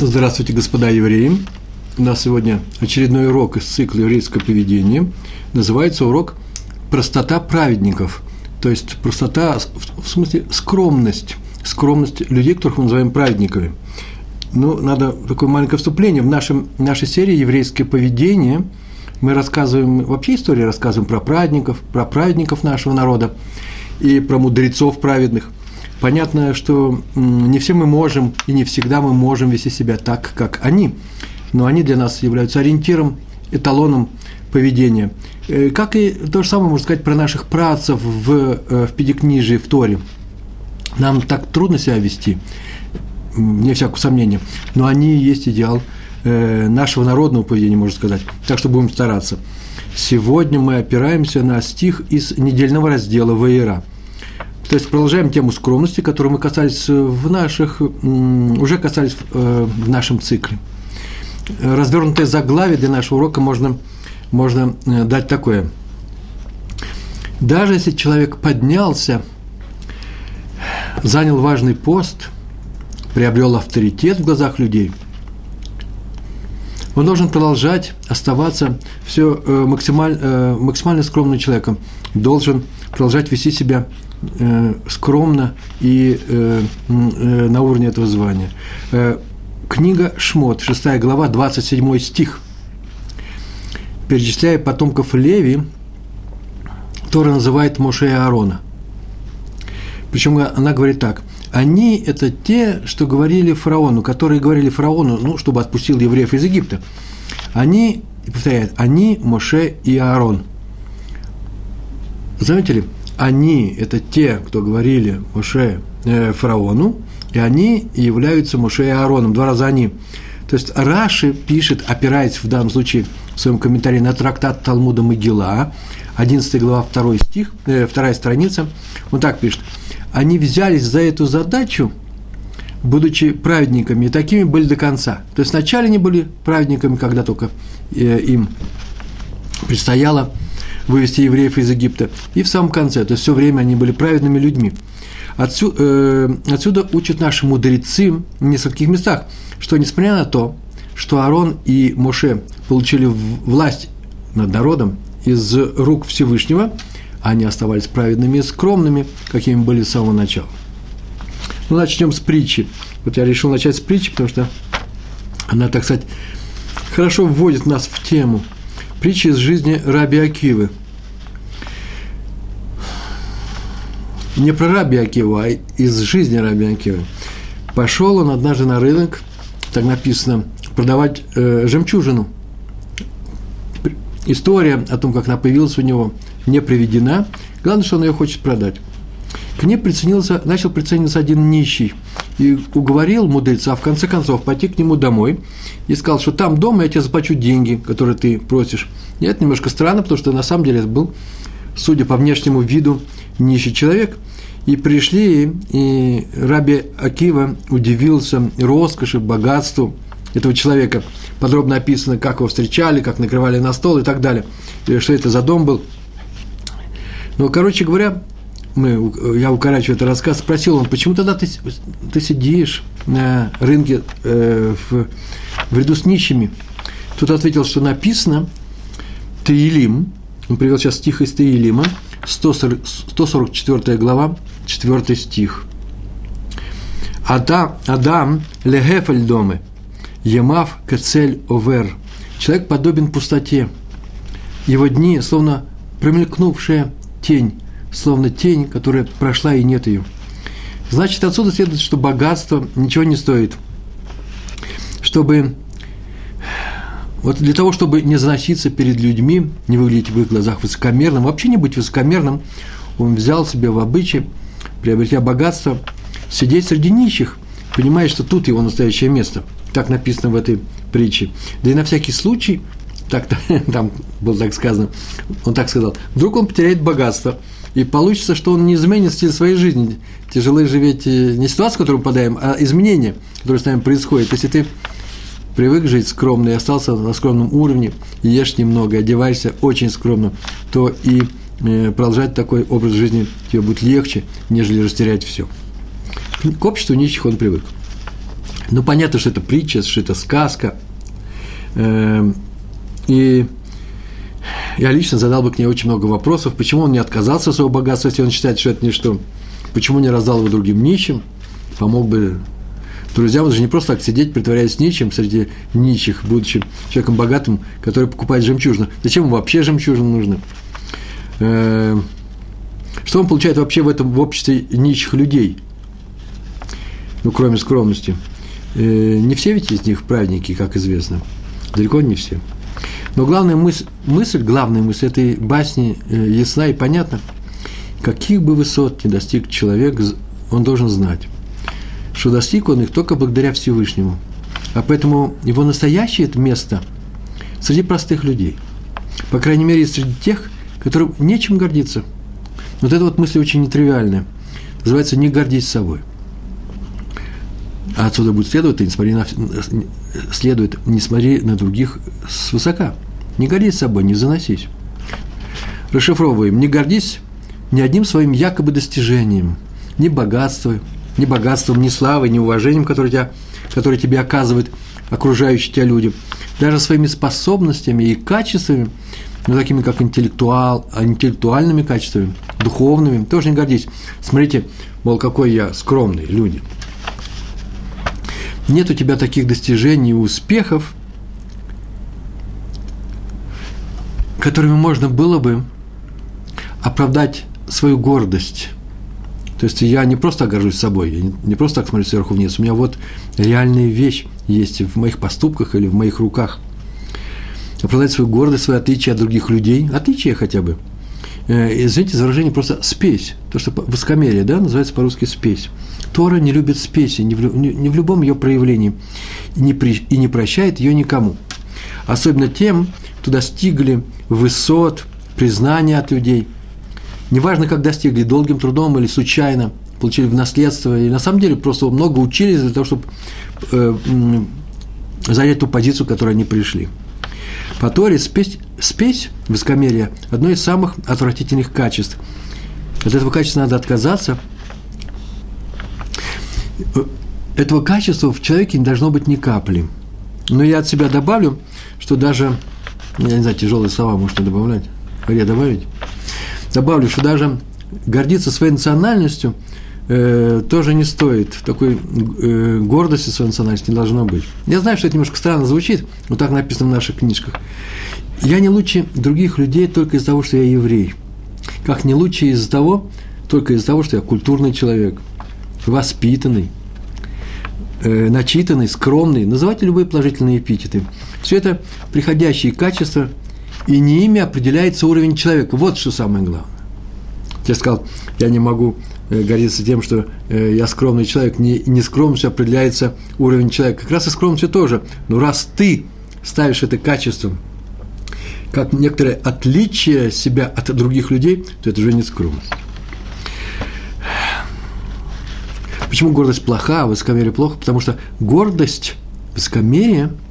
Здравствуйте, господа евреи. У нас сегодня очередной урок из цикла еврейского поведения. Называется урок «Простота праведников». То есть простота, в смысле скромность. Скромность людей, которых мы называем праведниками. Ну, надо такое маленькое вступление. В нашем, нашей серии «Еврейское поведение» мы рассказываем, вообще истории рассказываем про праведников, про праведников нашего народа и про мудрецов праведных. Понятно, что не все мы можем и не всегда мы можем вести себя так, как они, но они для нас являются ориентиром, эталоном поведения. Э, как и то же самое можно сказать про наших працев в, э, в педикнижии, в Торе. Нам так трудно себя вести, не всякого сомнения, но они есть идеал э, нашего народного поведения, можно сказать. Так что будем стараться. Сегодня мы опираемся на стих из недельного раздела Ваера – то есть продолжаем тему скромности, которую мы касались в наших, уже касались э, в нашем цикле. Развернутое заглавие для нашего урока можно, можно э, дать такое. Даже если человек поднялся, занял важный пост, приобрел авторитет в глазах людей, он должен продолжать оставаться все э, максимально, максимально скромным человеком, должен продолжать вести себя э, скромно и э, э, на уровне этого звания. Э, книга Шмот, 6 глава, 27 стих. Перечисляя потомков Леви, Тора называет Моше и Аарона. Причем она говорит так. Они – это те, что говорили фараону, которые говорили фараону, ну, чтобы отпустил евреев из Египта. Они, повторяет, они, Моше и Аарон. Заметили? Они – это те, кто говорили Моше э, фараону, и они являются Моше и Аароном, два раза они. То есть Раши пишет, опираясь в данном случае в своем комментарии на трактат Талмуда Могила, 11 глава, 2 стих, э, вторая страница, он так пишет. Они взялись за эту задачу, будучи праведниками, и такими были до конца. То есть вначале они были праведниками, когда только э, им предстояло вывести евреев из Египта, и в самом конце, то есть все время они были праведными людьми. Отсюда, э, отсюда учат наши мудрецы в нескольких местах, что несмотря на то, что Аарон и Моше получили власть над народом из рук Всевышнего, они оставались праведными и скромными, какими были с самого начала. Ну, начнем с притчи. Вот я решил начать с притчи, потому что она, так сказать, хорошо вводит нас в тему – Притча из жизни Раби Акивы. Не про Раби Акиву, а из жизни Раби Акивы. Пошел он однажды на рынок, так написано, продавать э, жемчужину. История о том, как она появилась у него, не приведена. Главное, что он ее хочет продать. К ней приценился, начал прицениваться один нищий и уговорил мудреца, а в конце концов, пойти к нему домой и сказал, что там дома я тебе заплачу деньги, которые ты просишь. И это немножко странно, потому что на самом деле это был, судя по внешнему виду, нищий человек. И пришли, и Раби Акива удивился роскоши, богатству этого человека. Подробно описано, как его встречали, как накрывали на стол и так далее. И что это за дом был. Но, короче говоря, мы, я укорачиваю этот рассказ, спросил он, почему тогда ты, ты сидишь на рынке э, в, в ряду с нищими? Тут ответил, что написано Таилим, он привел сейчас стих из Таилима, 140, 144 глава, 4 стих. Адам, Адам легефель доме, Емав кецель овер. Человек подобен пустоте. Его дни, словно промелькнувшая тень, словно тень, которая прошла и нет ее. Значит, отсюда следует, что богатство ничего не стоит. Чтобы вот для того, чтобы не заноситься перед людьми, не выглядеть в их глазах высокомерным, вообще не быть высокомерным, он взял себе в обычай, приобретя богатство, сидеть среди нищих, понимая, что тут его настоящее место. Так написано в этой притче. Да и на всякий случай, так, там было так сказано, он так сказал, вдруг он потеряет богатство – и получится, что он не изменит стиль своей жизни. Тяжело же э, не ситуация, в которую мы попадаем, а изменения, которые с нами происходят. Если ты привык жить скромно и остался на скромном уровне, ешь немного, одеваешься очень скромно, то и э, продолжать такой образ жизни тебе будет легче, нежели растерять все. К обществу нищих он привык. Ну, понятно, что это притча, что это сказка. Эм, и я лично задал бы к ней очень много вопросов. Почему он не отказался от своего богатства, если он считает, что это ничто? Почему не раздал его другим нищим? Помог бы друзьям. Же не просто так сидеть, притворяясь нищим среди нищих, будучи человеком богатым, который покупает жемчужину. Зачем ему вообще жемчужина нужна? Эм, что он получает вообще в этом в обществе нищих людей? Ну, кроме скромности – Э, не все ведь из них праведники, как известно. Далеко не все. Но главная мысль, мысль главная мысль этой басни э, ясна и понятна. Каких бы высот ни достиг человек, он должен знать, что достиг он их только благодаря Всевышнему. А поэтому его настоящее это место среди простых людей. По крайней мере, среди тех, которым нечем гордиться. Вот эта вот мысль очень нетривиальная. Называется «не гордись собой». А отсюда будет следовать, не смотри на, следует, не смотри на других свысока. Не гордись собой, не заносись. Расшифровываем. Не гордись ни одним своим якобы достижением, ни богатством, ни богатством, ни славой, ни уважением, которое, тебя, которое тебе оказывают окружающие тебя люди, даже своими способностями и качествами, ну, такими как интеллектуал, а интеллектуальными качествами, духовными, тоже не гордись. Смотрите, мол, какой я скромный, люди – нет у тебя таких достижений и успехов, которыми можно было бы оправдать свою гордость. То есть я не просто горжусь собой, я не просто так смотрю сверху вниз, у меня вот реальная вещь есть в моих поступках или в моих руках. Оправдать свою гордость, свои отличия от других людей, отличия хотя бы. Э, извините за выражение, просто спесь, то, что высокомерие, да, называется по-русски спесь. Тора не любит спеси, не в, не, в любом ее проявлении, и не, прощает ее никому. Особенно тем, достигли высот, признания от людей. Неважно, как достигли, долгим трудом или случайно, получили в наследство, и на самом деле просто много учились для того, чтобы э, занять ту позицию, к которой они пришли. По Торе спесь, спесь, высокомерие – одно из самых отвратительных качеств. От этого качества надо отказаться – этого качества в человеке не должно быть ни капли. Но я от себя добавлю, что даже, я не знаю, тяжелые слова можно добавлять, где добавить, добавлю, что даже гордиться своей национальностью э, тоже не стоит. Такой э, гордости своей национальности не должно быть. Я знаю, что это немножко странно звучит, но так написано в наших книжках. Я не лучше других людей только из-за того, что я еврей. Как не лучше из-за того, только из-за того, что я культурный человек, воспитанный, э, начитанный, скромный, называйте любые положительные эпитеты. Все это приходящие качества, и не ими определяется уровень человека. Вот что самое главное. Я сказал, я не могу э, гордиться тем, что э, я скромный человек. Не, не скромностью определяется уровень человека. Как раз и скромностью тоже. Но раз ты ставишь это качество как некоторое отличие себя от других людей, то это уже не скромность. Почему гордость плоха, а высокомерие плохо? Потому что гордость, высокомерие –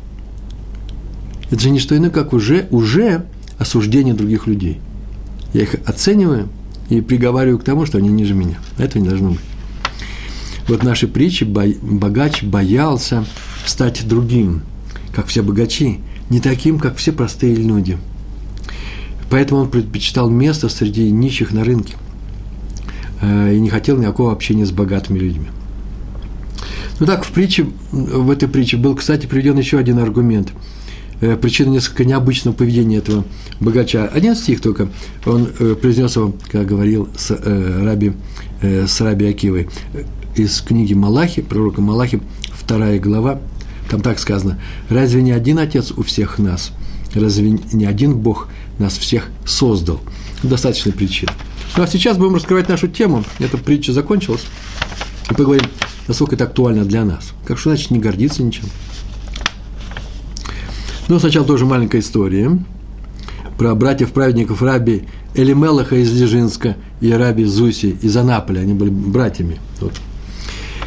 это же не что иное, как уже, уже осуждение других людей. Я их оцениваю и приговариваю к тому, что они ниже меня. Этого не должно быть. Вот наши притчи богач боялся стать другим, как все богачи, не таким, как все простые люди. Поэтому он предпочитал место среди нищих на рынке – Э, и не хотел никакого общения с богатыми людьми. Ну так, в притче, в этой притче был, кстати, приведен еще один аргумент. Э, причина несколько необычного поведения этого богача. Один стих только, он э, произнес его, как говорил с раби, с раби Акивой, из книги Малахи, пророка Малахи, вторая глава, там так сказано, «Разве не один Отец у всех нас? Разве не один Бог нас всех создал?» Достаточно причин. Ну, а сейчас будем раскрывать нашу тему. Эта притча закончилась. И поговорим, насколько это актуально для нас. Как что значит не гордиться ничем. Ну, сначала тоже маленькая история про братьев-праведников Раби Элимелаха из Лежинска и Раби Зуси из Анаполя. Они были братьями. Вот.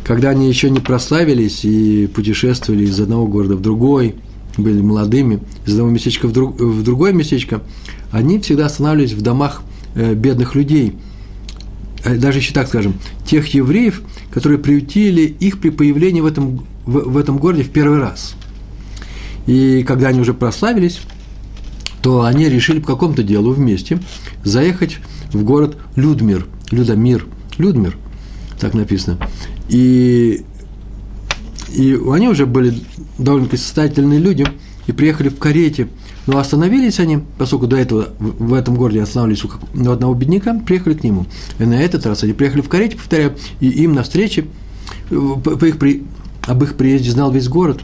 Когда они еще не прославились и путешествовали из одного города в другой, были молодыми, из одного местечка в, друг, в другое местечко, они всегда останавливались в домах Э, бедных людей, э, даже еще так скажем, тех евреев, которые приютили их при появлении в этом, в, в этом городе в первый раз. И когда они уже прославились, то они решили по какому-то делу вместе заехать в город Людмир, Людомир, Людмир, так написано. И, и они уже были довольно состоятельные люди и приехали в карете. Но остановились они, поскольку до этого в этом городе останавливались у одного бедняка, приехали к нему. И на этот раз они приехали в карете, повторяю, и им на встрече, по их при, об их приезде знал весь город.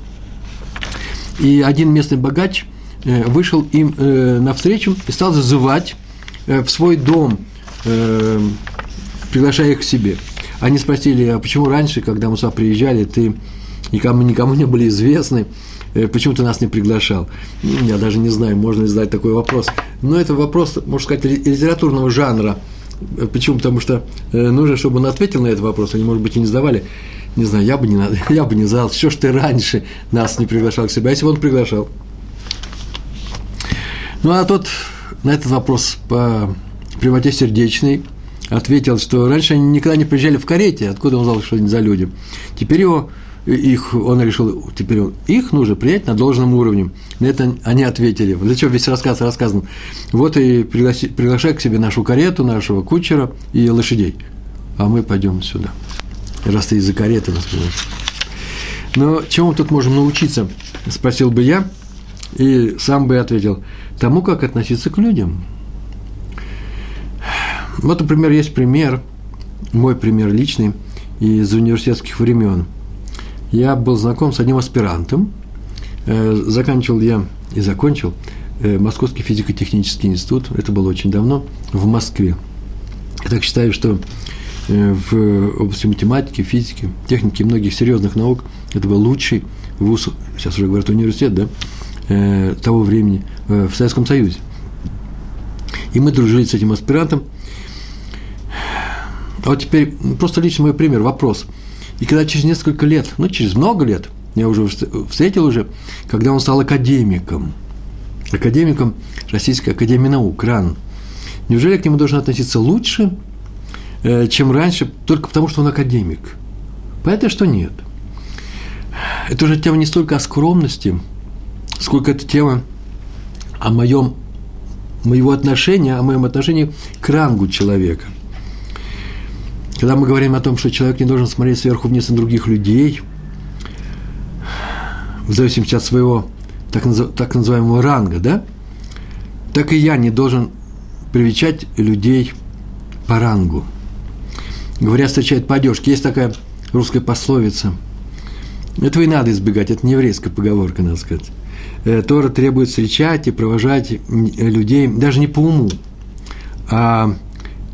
И один местный богач э, вышел им э, навстречу и стал зазывать э, в свой дом, приглашая их к себе. Они спросили, а почему раньше, когда мы сюда приезжали, ты никому, никому не были известны, почему ты нас не приглашал? Я даже не знаю, можно ли задать такой вопрос. Но это вопрос, можно сказать, литературного жанра. Почему? Потому что нужно, чтобы он ответил на этот вопрос. Они, может быть, и не задавали. Не знаю, я бы не, я бы не задал. Что ж ты раньше нас не приглашал к себе? А если бы он приглашал? Ну, а тот на этот вопрос по привоте сердечной – ответил, что раньше они никогда не приезжали в карете, откуда он знал, что они за люди. Теперь его, их, он решил, теперь он, их нужно принять на должном уровне. На это они ответили. Чего весь рассказ рассказан? Вот и пригласи, приглашай к себе нашу карету, нашего кучера и лошадей. А мы пойдем сюда. Раз ты из-за кареты приглашаешь. Но чему тут можем научиться? Спросил бы я, и сам бы ответил, тому, как относиться к людям – вот, например, есть пример, мой пример личный, из университетских времен. Я был знаком с одним аспирантом, э, заканчивал я и закончил э, Московский физико-технический институт, это было очень давно, в Москве. Я так считаю, что в области математики, физики, техники многих серьезных наук это был лучший вуз, сейчас уже говорят университет, да, того времени в Советском Союзе. И мы дружили с этим аспирантом – а вот теперь просто личный мой пример, вопрос. И когда через несколько лет, ну, через много лет, я уже встретил уже, когда он стал академиком, академиком Российской Академии Наук, РАН, неужели к нему должен относиться лучше, э, чем раньше, только потому, что он академик? Понятно, что нет. Это уже тема не столько о скромности, сколько это тема о моем, моего отношения, о моем отношении к рангу человека. Когда мы говорим о том, что человек не должен смотреть сверху вниз на других людей, в зависимости от своего так, так называемого ранга, да, так и я не должен привечать людей по рангу. Говорят, встречает по одежке. Есть такая русская пословица. Этого и надо избегать, это не еврейская поговорка, надо сказать. Э, Тора требует встречать и провожать людей даже не по уму, а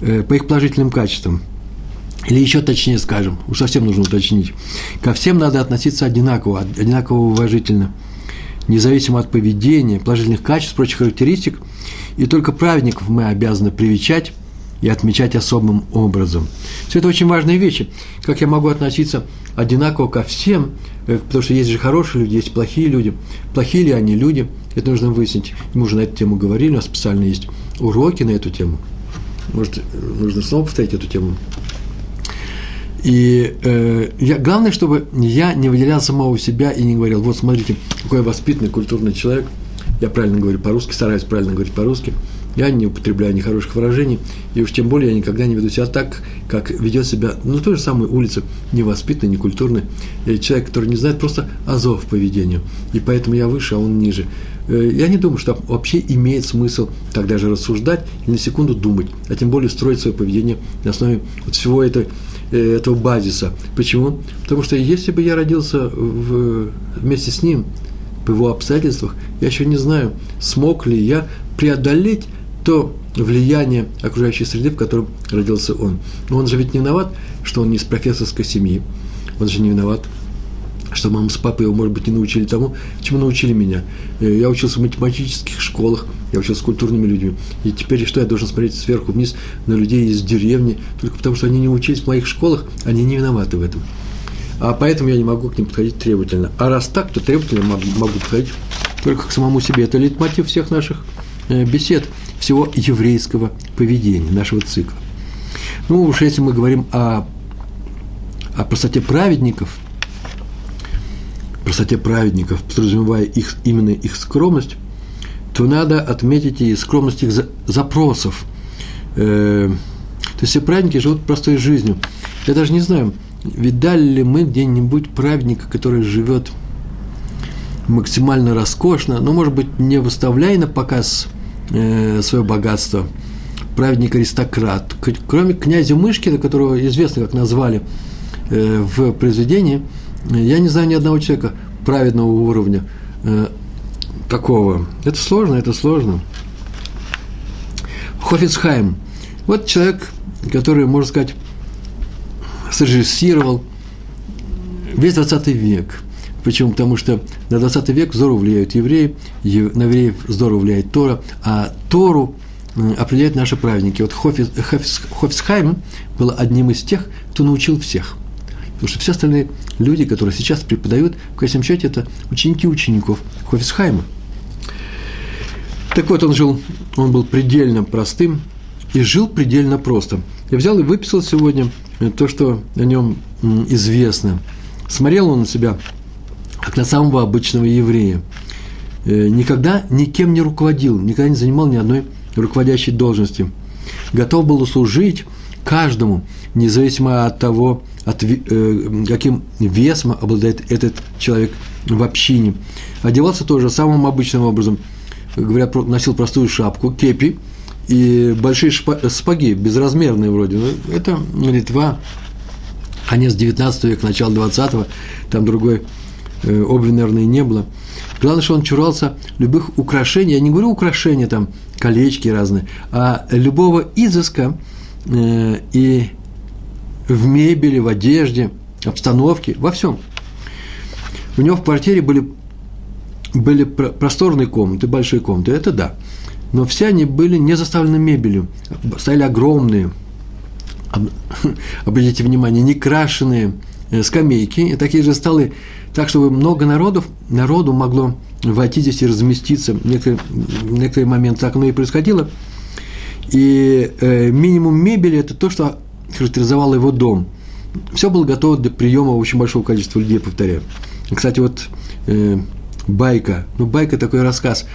э, по их положительным качествам – или еще точнее скажем, уж совсем нужно уточнить, ко всем надо относиться одинаково, одинаково уважительно, независимо от поведения, положительных качеств, прочих характеристик, и только праведников мы обязаны привечать и отмечать особым образом. Все это очень важные вещи. Как я могу относиться одинаково ко всем, э, потому что есть же хорошие люди, есть плохие люди. Плохие ли они люди, это нужно выяснить. Мы уже на эту тему говорили, у нас специально есть уроки на эту тему. Может, нужно снова повторить эту тему. И э, я, главное, чтобы я не выделял самого себя и не говорил, вот смотрите, какой я воспитанный, культурный человек, я правильно говорю по-русски, стараюсь правильно говорить по-русски, я не употребляю нехороших выражений, и уж тем более я никогда не веду себя так, как ведет себя, ну, той же самой улице, невоспитанный, некультурный э, человек, который не знает просто азов поведения, и поэтому я выше, а он ниже. Э, я не думаю, что вообще имеет смысл так даже рассуждать и на секунду думать, а тем более строить свое поведение на основе вот всего этого Э, этого базиса. Почему? Потому что если бы я родился в, вместе с ним, в его обстоятельствах, я еще не знаю, смог ли я преодолеть то влияние окружающей среды, в котором родился он. Но он же ведь не виноват, что он не из профессорской семьи. Он же не виноват, что мама с папой его, может быть, не научили тому, чему научили меня. Э, я учился в математических школах, я учился с культурными людьми. И теперь что, я должен смотреть сверху вниз на людей из деревни, только потому что они не учились в моих школах, они не виноваты в этом. А поэтому я не могу к ним подходить требовательно. А раз так, то требовательно могу, могу подходить только к самому себе. Это лейтмотив всех наших э, бесед, всего еврейского поведения, нашего цикла. Ну, уж если мы говорим о, о простоте праведников, простоте праведников, подразумевая их, именно их скромность, то надо отметить и скромность их запросов. Э, то есть все праведники живут простой жизнью. Я даже не знаю, видали ли мы где-нибудь праведника, который живет максимально роскошно, но, может быть, не выставляя на показ свое богатство, праведник-аристократ. Кроме князя Мышкина, которого известно, как назвали э, в произведении, я не знаю ни одного человека праведного уровня э, такого. Это сложно, это сложно. Хофицхайм. Вот человек, который, можно сказать, срежиссировал весь 20 век. Почему? Потому что на 20 век здорово влияют евреи, на евреев здорово влияет Тора, а Тору определяют наши праведники. Вот Хофис, Хофис, Хофисхайм был одним из тех, кто научил всех. Потому что все остальные люди, которые сейчас преподают, в конечном счете, это ученики учеников Хофисхайма. Так вот, он жил, он был предельно простым и жил предельно просто. Я взял и выписал сегодня то, что о нем известно. Смотрел он на себя, как на самого обычного еврея. Э, никогда никем не руководил, никогда не занимал ни одной руководящей должности. Готов был служить каждому, независимо от того, от, э, каким весом обладает этот человек в общине. Одевался тоже самым обычным образом. Говорят, носил простую шапку, кепи и большие спаги, безразмерные вроде. Но ну, это Литва, конец 19 века, начало 20 там другой обуви, наверное, не было. Главное, что он чурался любых украшений. Я не говорю украшения, там, колечки разные, а любого изыска э, и в мебели, в одежде, обстановке, во всем. У него в квартире были, были просторные комнаты, большие комнаты, это да. Но все они были не заставлены мебелью, стояли огромные, обратите внимание, не крашеные э, скамейки, и такие же столы, так, чтобы много народов, народу могло войти здесь и разместиться. Некоторые, некоторые моменты так оно и происходило. И э, минимум мебели – это то, что характеризовало его дом. Все было готово для приема очень большого количества людей, повторяю. Кстати, вот э, байка, ну, байка – такой рассказ.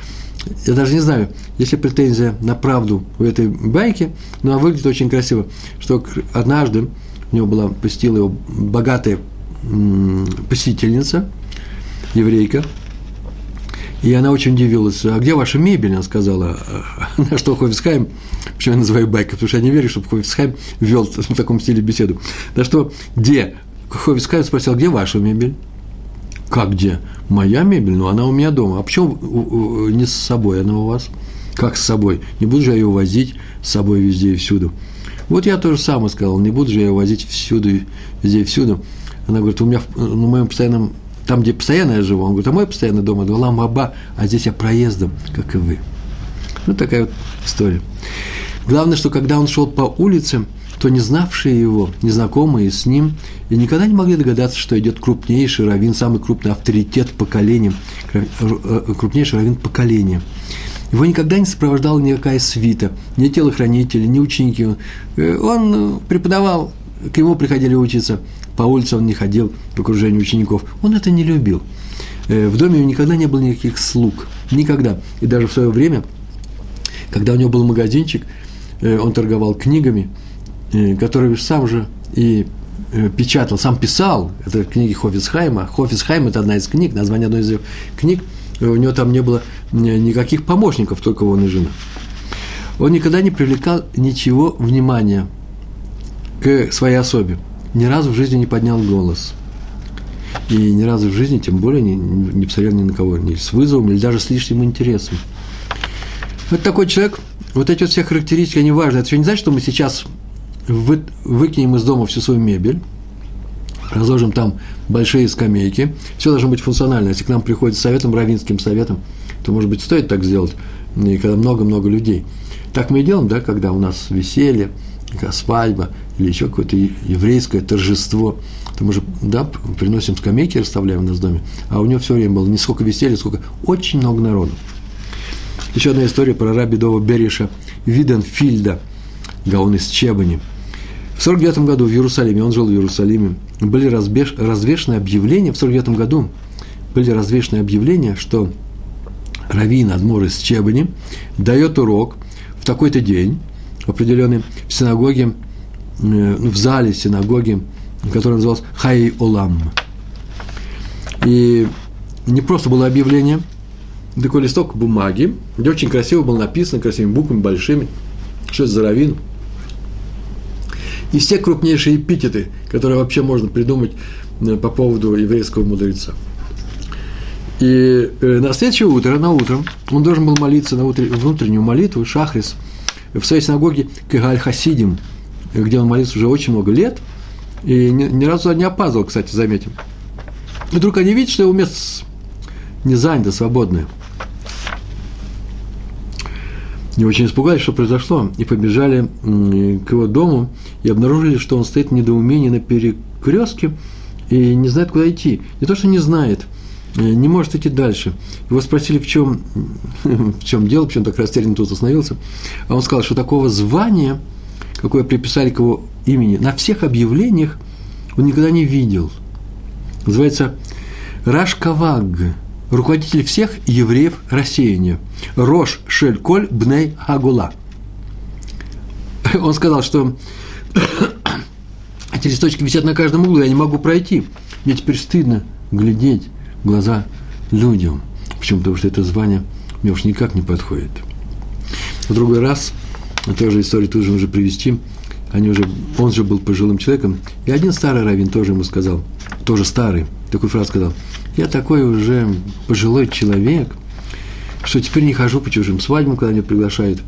Я даже не знаю, есть ли претензия на правду у этой байки, но она выглядит очень красиво, что однажды у него была, посетила его богатая посетительница, еврейка, и она очень удивилась, а где ваша мебель? Она сказала, на что Хофисхайм, почему я называю байкой, потому что я не верю, чтобы Хофисхайм вел в таком стиле беседу. На что, где? Хофисхайм спросил, где ваша мебель? Как где? Моя мебель? Ну, она у меня дома. А почему не с собой она у вас? Как с собой? Не буду же я ее возить с собой везде и всюду. Вот я тоже самое сказал, не буду же я возить всюду, везде всюду. Она говорит, у меня на моем постоянном, там, где постоянно я живу, он говорит, а мой постоянный дом – это Ламаба, а здесь я проездом, как и вы. Ну, такая вот история. Главное, что когда он шел по улице, то не знавшие его, незнакомые с ним, и никогда не могли догадаться, что идет крупнейший раввин, самый крупный авторитет поколения, э, крупнейший раввин поколения. Его никогда не сопровождала никакая свита, ни телохранители, ни ученики. Э, он преподавал, к нему приходили учиться по улице он не ходил в окружении учеников. Он это не любил. Э, в доме у него никогда не было никаких слуг. Никогда. И даже в свое время, когда у него был магазинчик, э, он торговал книгами, э, которые сам же и печатал, сам писал, это книги Хофисхайма. Хофисхайм – это одна из книг, название одной из книг. У него там не было никаких помощников, только он и жена. Он никогда не привлекал ничего внимания к своей особе ни разу в жизни не поднял голос. И ни разу в жизни, тем более, не, не посмотрел ни на кого, ни с вызовом, или даже с лишним интересом. Вот такой человек, вот эти вот все характеристики, они важны. Это еще не значит, что мы сейчас вы, выкинем из дома всю свою мебель, разложим там большие скамейки. Все должно быть функционально. Если к нам приходит советом, равинским советом, то, может быть, стоит так сделать, и когда много-много людей. Так мы и делаем, да, когда у нас веселье, свадьба или еще какое-то еврейское торжество, то мы же, да, приносим скамейки, расставляем у нас в доме, а у него все время было не сколько веселья, сколько очень много народу. Еще одна история про раби Дова Бериша Виденфильда, Гаон из Чебани. В 49 году в Иерусалиме, он жил в Иерусалиме, были разбеж, развешены объявления, в 49 году были развешены объявления, что Равин Адмор из Чебани дает урок в такой-то день, определенный, в синагоге, э, в зале синагоги, который назывался Хай Олам. И не просто было объявление, такой листок бумаги, где очень красиво было написано, красивыми буквами, большими, что это за раввин. И все крупнейшие эпитеты, которые вообще можно придумать э, по поводу еврейского мудреца. И э, на следующее утро, на утро, он должен был молиться на внутреннюю молитву, шахрис, в своей синагоге Кегаль Хасидим, где он молится уже очень много лет, и ни, ни разу не опаздывал, кстати, заметим. И вдруг они видят, что его место не занято, свободное. И очень испугались, что произошло, и побежали к его дому, и обнаружили, что он стоит в недоумении на перекрестке и не знает, куда идти. Не то, что не знает, э, не может идти дальше. Его спросили, в чем, в чем дело, почему так растерянно тут остановился. А он сказал, что такого звания, какое приписали к его имени, на всех объявлениях он никогда не видел. Называется Рашкаваг – руководитель всех евреев рассеяния. Рош Шельколь Бней Агула. Он сказал, что эти листочки висят на каждом углу, я не могу пройти. Мне теперь стыдно глядеть в глаза людям. Почему? Потому что это звание мне уж никак не подходит. В другой раз, тоже историю тоже уже привести, они уже, он же был пожилым человеком, и один старый раввин тоже ему сказал, тоже старый, такую фразу сказал – я такой уже пожилой человек, что теперь не хожу по чужим свадьбам, когда меня приглашают.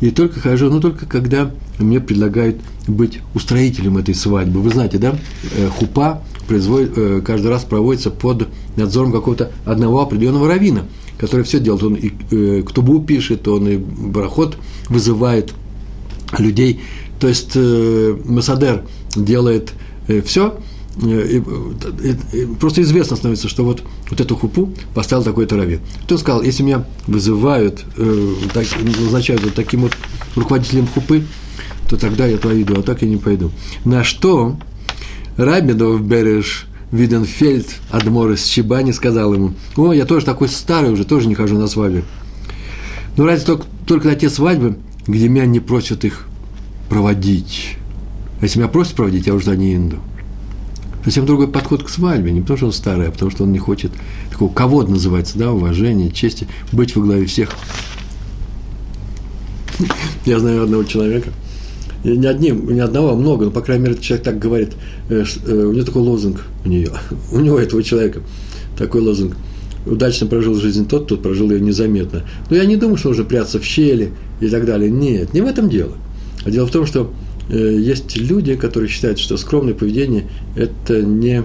И только хожу, но только когда мне предлагают быть устроителем этой свадьбы. Вы знаете, да, э, хупа производит, э, каждый раз проводится под надзором какого-то одного определенного равина, который все делает. Он и э, ктубу пишет, он и бараход вызывает людей. То есть Масадер делает все, Э, и, просто известно становится, что вот, вот эту хупу поставил такой-то. Кто сказал, если меня вызывают, э, так, назначают вот таким вот руководителем хупы, то тогда я туда иду, а так я не пойду. На что Рабинов Береш Виденфельд, Адмор из Чебани, сказал ему, о, я тоже такой старый уже, тоже не хожу на свадьбы. Но разве только, только на те свадьбы, где меня не просят их проводить. А если меня просят проводить, я уже не иду совсем другой подход к свадьбе, не потому что он старый, а потому что он не хочет такого ковод называется, да, уважения, чести, быть во главе всех. Я знаю одного человека, не одним, не одного, а много, но, по крайней мере, человек так говорит, э, э, у него такой лозунг, у нее, у него, этого человека, такой лозунг, удачно прожил жизнь тот, кто прожил ее незаметно. Но я не думаю, что уже прятаться в щели и так далее. Нет, не в этом дело. А дело в том, что есть люди, которые считают, что скромное поведение – это не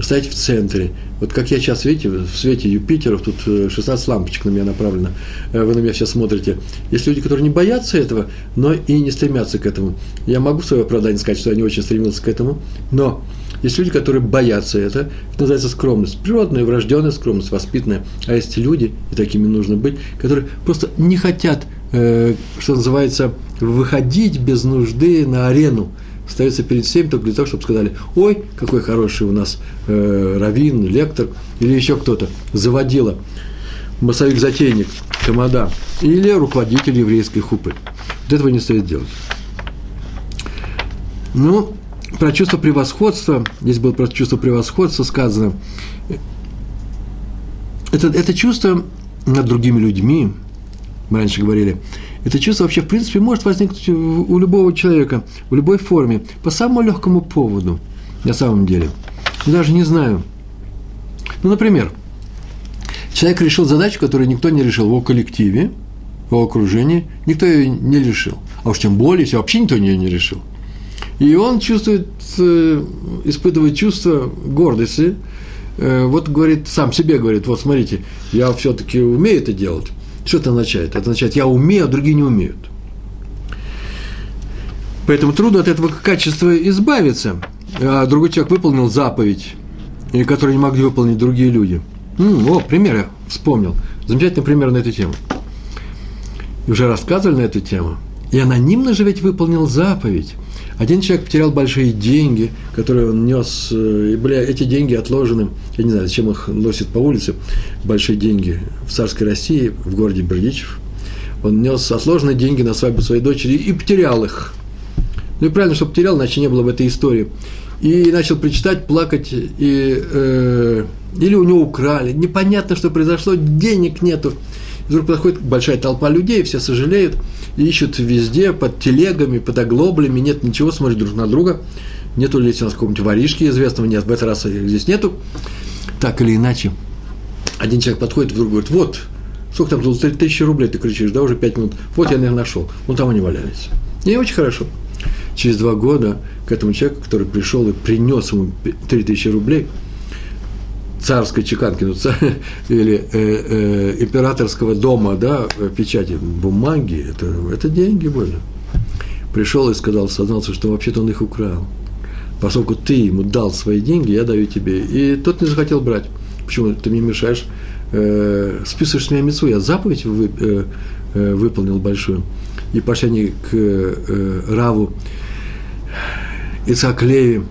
стоять в центре. Вот как я сейчас, видите, в свете Юпитеров, тут 16 э, лампочек на меня направлено, э, вы на меня сейчас смотрите. Есть люди, которые не боятся этого, но и не стремятся к этому. Я могу свое оправдание сказать, что я не очень стремился к этому, но есть люди, которые боятся это, это называется скромность. Природная, врожденная скромность, воспитанная. А есть люди, и такими нужно быть, которые просто не хотят Э, что называется, выходить без нужды на арену, ставиться перед всеми только для того, чтобы сказали, ой, какой хороший у нас э, раввин, лектор или еще кто-то, заводила, массовик-затейник, тамада, или руководитель еврейской хупы. Вот этого не стоит делать. Ну, про чувство превосходства, здесь было про чувство превосходства сказано, это, это чувство над другими людьми, мы раньше говорили, это чувство вообще, в принципе, может возникнуть у любого человека, в любой форме, по самому легкому поводу, на самом деле. Даже не знаю. Ну, например, человек решил задачу, которую никто не решил в его коллективе, в его окружении, никто ее не решил. А уж тем более, если вообще никто ее не решил. И он чувствует, э, испытывает чувство гордости, э, вот говорит, сам себе говорит, вот смотрите, я все-таки умею это делать, что это означает? Это означает, я умею, а другие не умеют. Поэтому трудно от этого качества избавиться. А другой человек выполнил заповедь, которую не могли выполнить другие люди. М-м, о, пример я вспомнил. Замечательный пример на эту тему. И уже рассказывали на эту тему. И анонимно же ведь выполнил заповедь. Один человек потерял большие деньги, которые он нес, э, и были эти деньги отложены, я не знаю, зачем их носит по улице, большие деньги в царской России, в городе Бердичев. Он нес отложенные деньги на свадьбу своей дочери и потерял их. Ну и правильно, что потерял, иначе не было в этой истории. И начал причитать, плакать, и, э, или у него украли. Непонятно, что произошло, денег нету. Вдруг подходит большая толпа людей, все сожалеют, ищут везде, под телегами, под оглоблями, нет ничего, смотрят друг на друга. Нету ли здесь у нас какого-нибудь воришки известного, нет, в этот раз их здесь нету. Так или иначе, один человек подходит, вдруг говорит, вот, сколько там, 3 тысячи рублей ты кричишь, да, уже 5 минут, вот я, наверное, нашел, вон там они валялись. И очень хорошо. Через два года к этому человеку, который пришел и принес ему 3 тысячи рублей – царской чеканки, ну, царь, или э, э, императорского дома, да, печати, бумаги, это, это деньги были. Пришел и сказал, сознался, что вообще-то он их украл. Поскольку ты ему дал свои деньги, я даю тебе. И тот не захотел брать. Почему? Ты мне мешаешь, э, списываешь с меня мецу, я заповедь вы, э, э, выполнил большую. И пошли они к э, Раву Ицак Леви,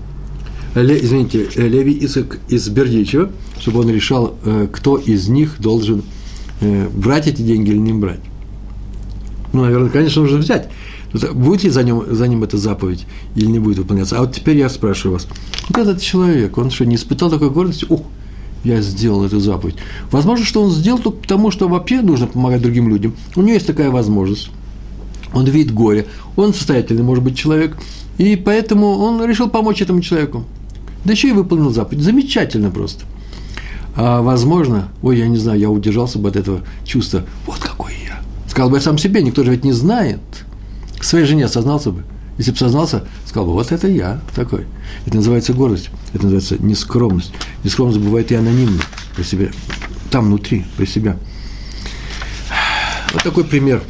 Ле, извините, Леви Исак из Бердичева, чтобы он решал, э, кто из них должен э, брать эти деньги или не брать. Ну, наверное, конечно, нужно взять. Будет ли за ним, за ним эта заповедь или не будет выполняться? А вот теперь я спрашиваю вас. Вот этот человек, он что, не испытал такой гордости? Ух, я сделал эту заповедь. Возможно, что он сделал только потому, что вообще нужно помогать другим людям. У него есть такая возможность. Он видит горе. Он состоятельный, может быть, человек. И поэтому он решил помочь этому человеку. Да еще и выполнил заповедь. Замечательно просто. А возможно, ой, я не знаю, я удержался бы от этого чувства. Вот какой я. Сказал бы я сам себе, никто же ведь не знает. К своей жене осознался бы. Если бы сознался, сказал бы, вот это я такой. Это называется гордость, это называется нескромность. Нескромность бывает и анонимно, при себе, там внутри, при себя. Вот такой пример.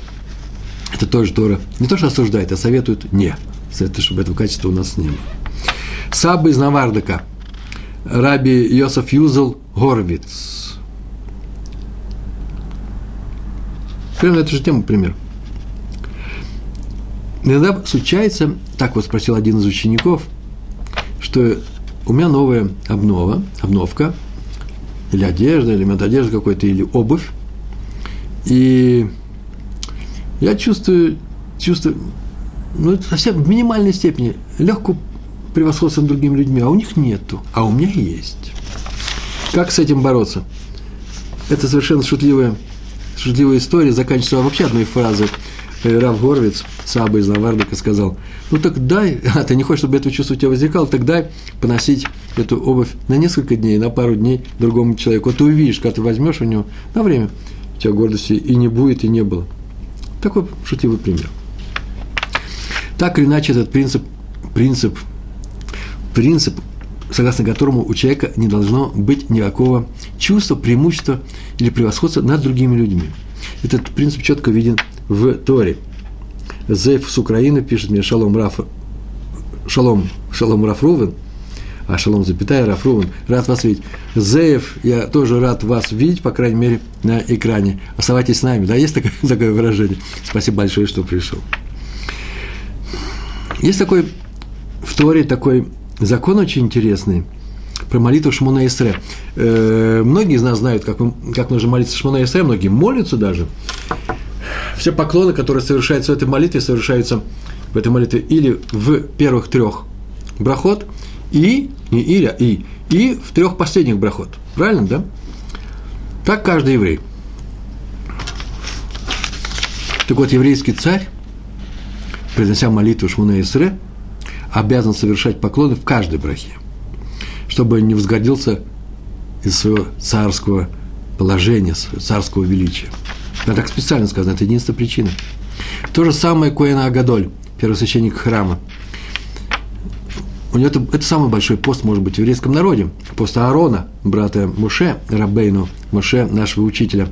Это тоже Тора не то, что осуждает, а советует не. Советует, чтобы этого качества у нас не было. Саба из Навардака, Раби Йосиф Юзел Горвиц. Примерно эту же тему пример. Иногда случается, так вот спросил один из учеников, что у меня новая обнова, обновка, или одежда, или одежда какой-то, или обувь, и я чувствую, чувствую, ну, совсем в минимальной степени легкую превосходство над другими людьми, а у них нету, а у меня есть. Как с этим бороться? Это совершенно шутливая, шутливая история, заканчивается вообще одной фразой. Э, Рав Горвиц, Саба из Навардика, сказал, ну так дай, а ты не хочешь, чтобы это чувство у тебя возникало, так дай поносить эту обувь на несколько дней, на пару дней другому человеку. Вот ты увидишь, когда ты возьмешь у него на время, у тебя гордости и не будет, и не было. Такой шутливый пример. Так или иначе, этот принцип, принцип принцип, согласно которому у человека не должно быть никакого чувства, преимущества или превосходства над другими людьми. Этот принцип четко виден в Торе. Зев с Украины пишет мне Шалом Раф, Шалом, Шалом Рафрувен, а Шалом запятая Рафрувен, рад вас видеть. Зеев, я тоже рад вас видеть, по крайней мере, на экране. Оставайтесь с нами, да, есть такое, такое выражение. Спасибо большое, что пришел. Есть такой в Торе такой закон очень интересный про молитву Шмона Исре. Э, многие из нас знают, как, как нужно молиться Шмона Исре, многие молятся даже. Все поклоны, которые совершаются в этой молитве, совершаются в этой молитве или в первых трех брахот, и, не или, а и, и в трех последних брахот. Правильно, да? Так каждый еврей. Так вот, еврейский царь, произнося молитву Шмуна Исре, обязан совершать поклоны в каждой брахе, чтобы не возгордился из своего царского положения, царского величия. Это так специально сказано, это единственная причина. То же самое Коэна Агадоль, первосвященник храма. У него это, это самый большой пост, может быть, в еврейском народе. Пост Аарона, брата Муше, Рабейну, Муше, нашего учителя.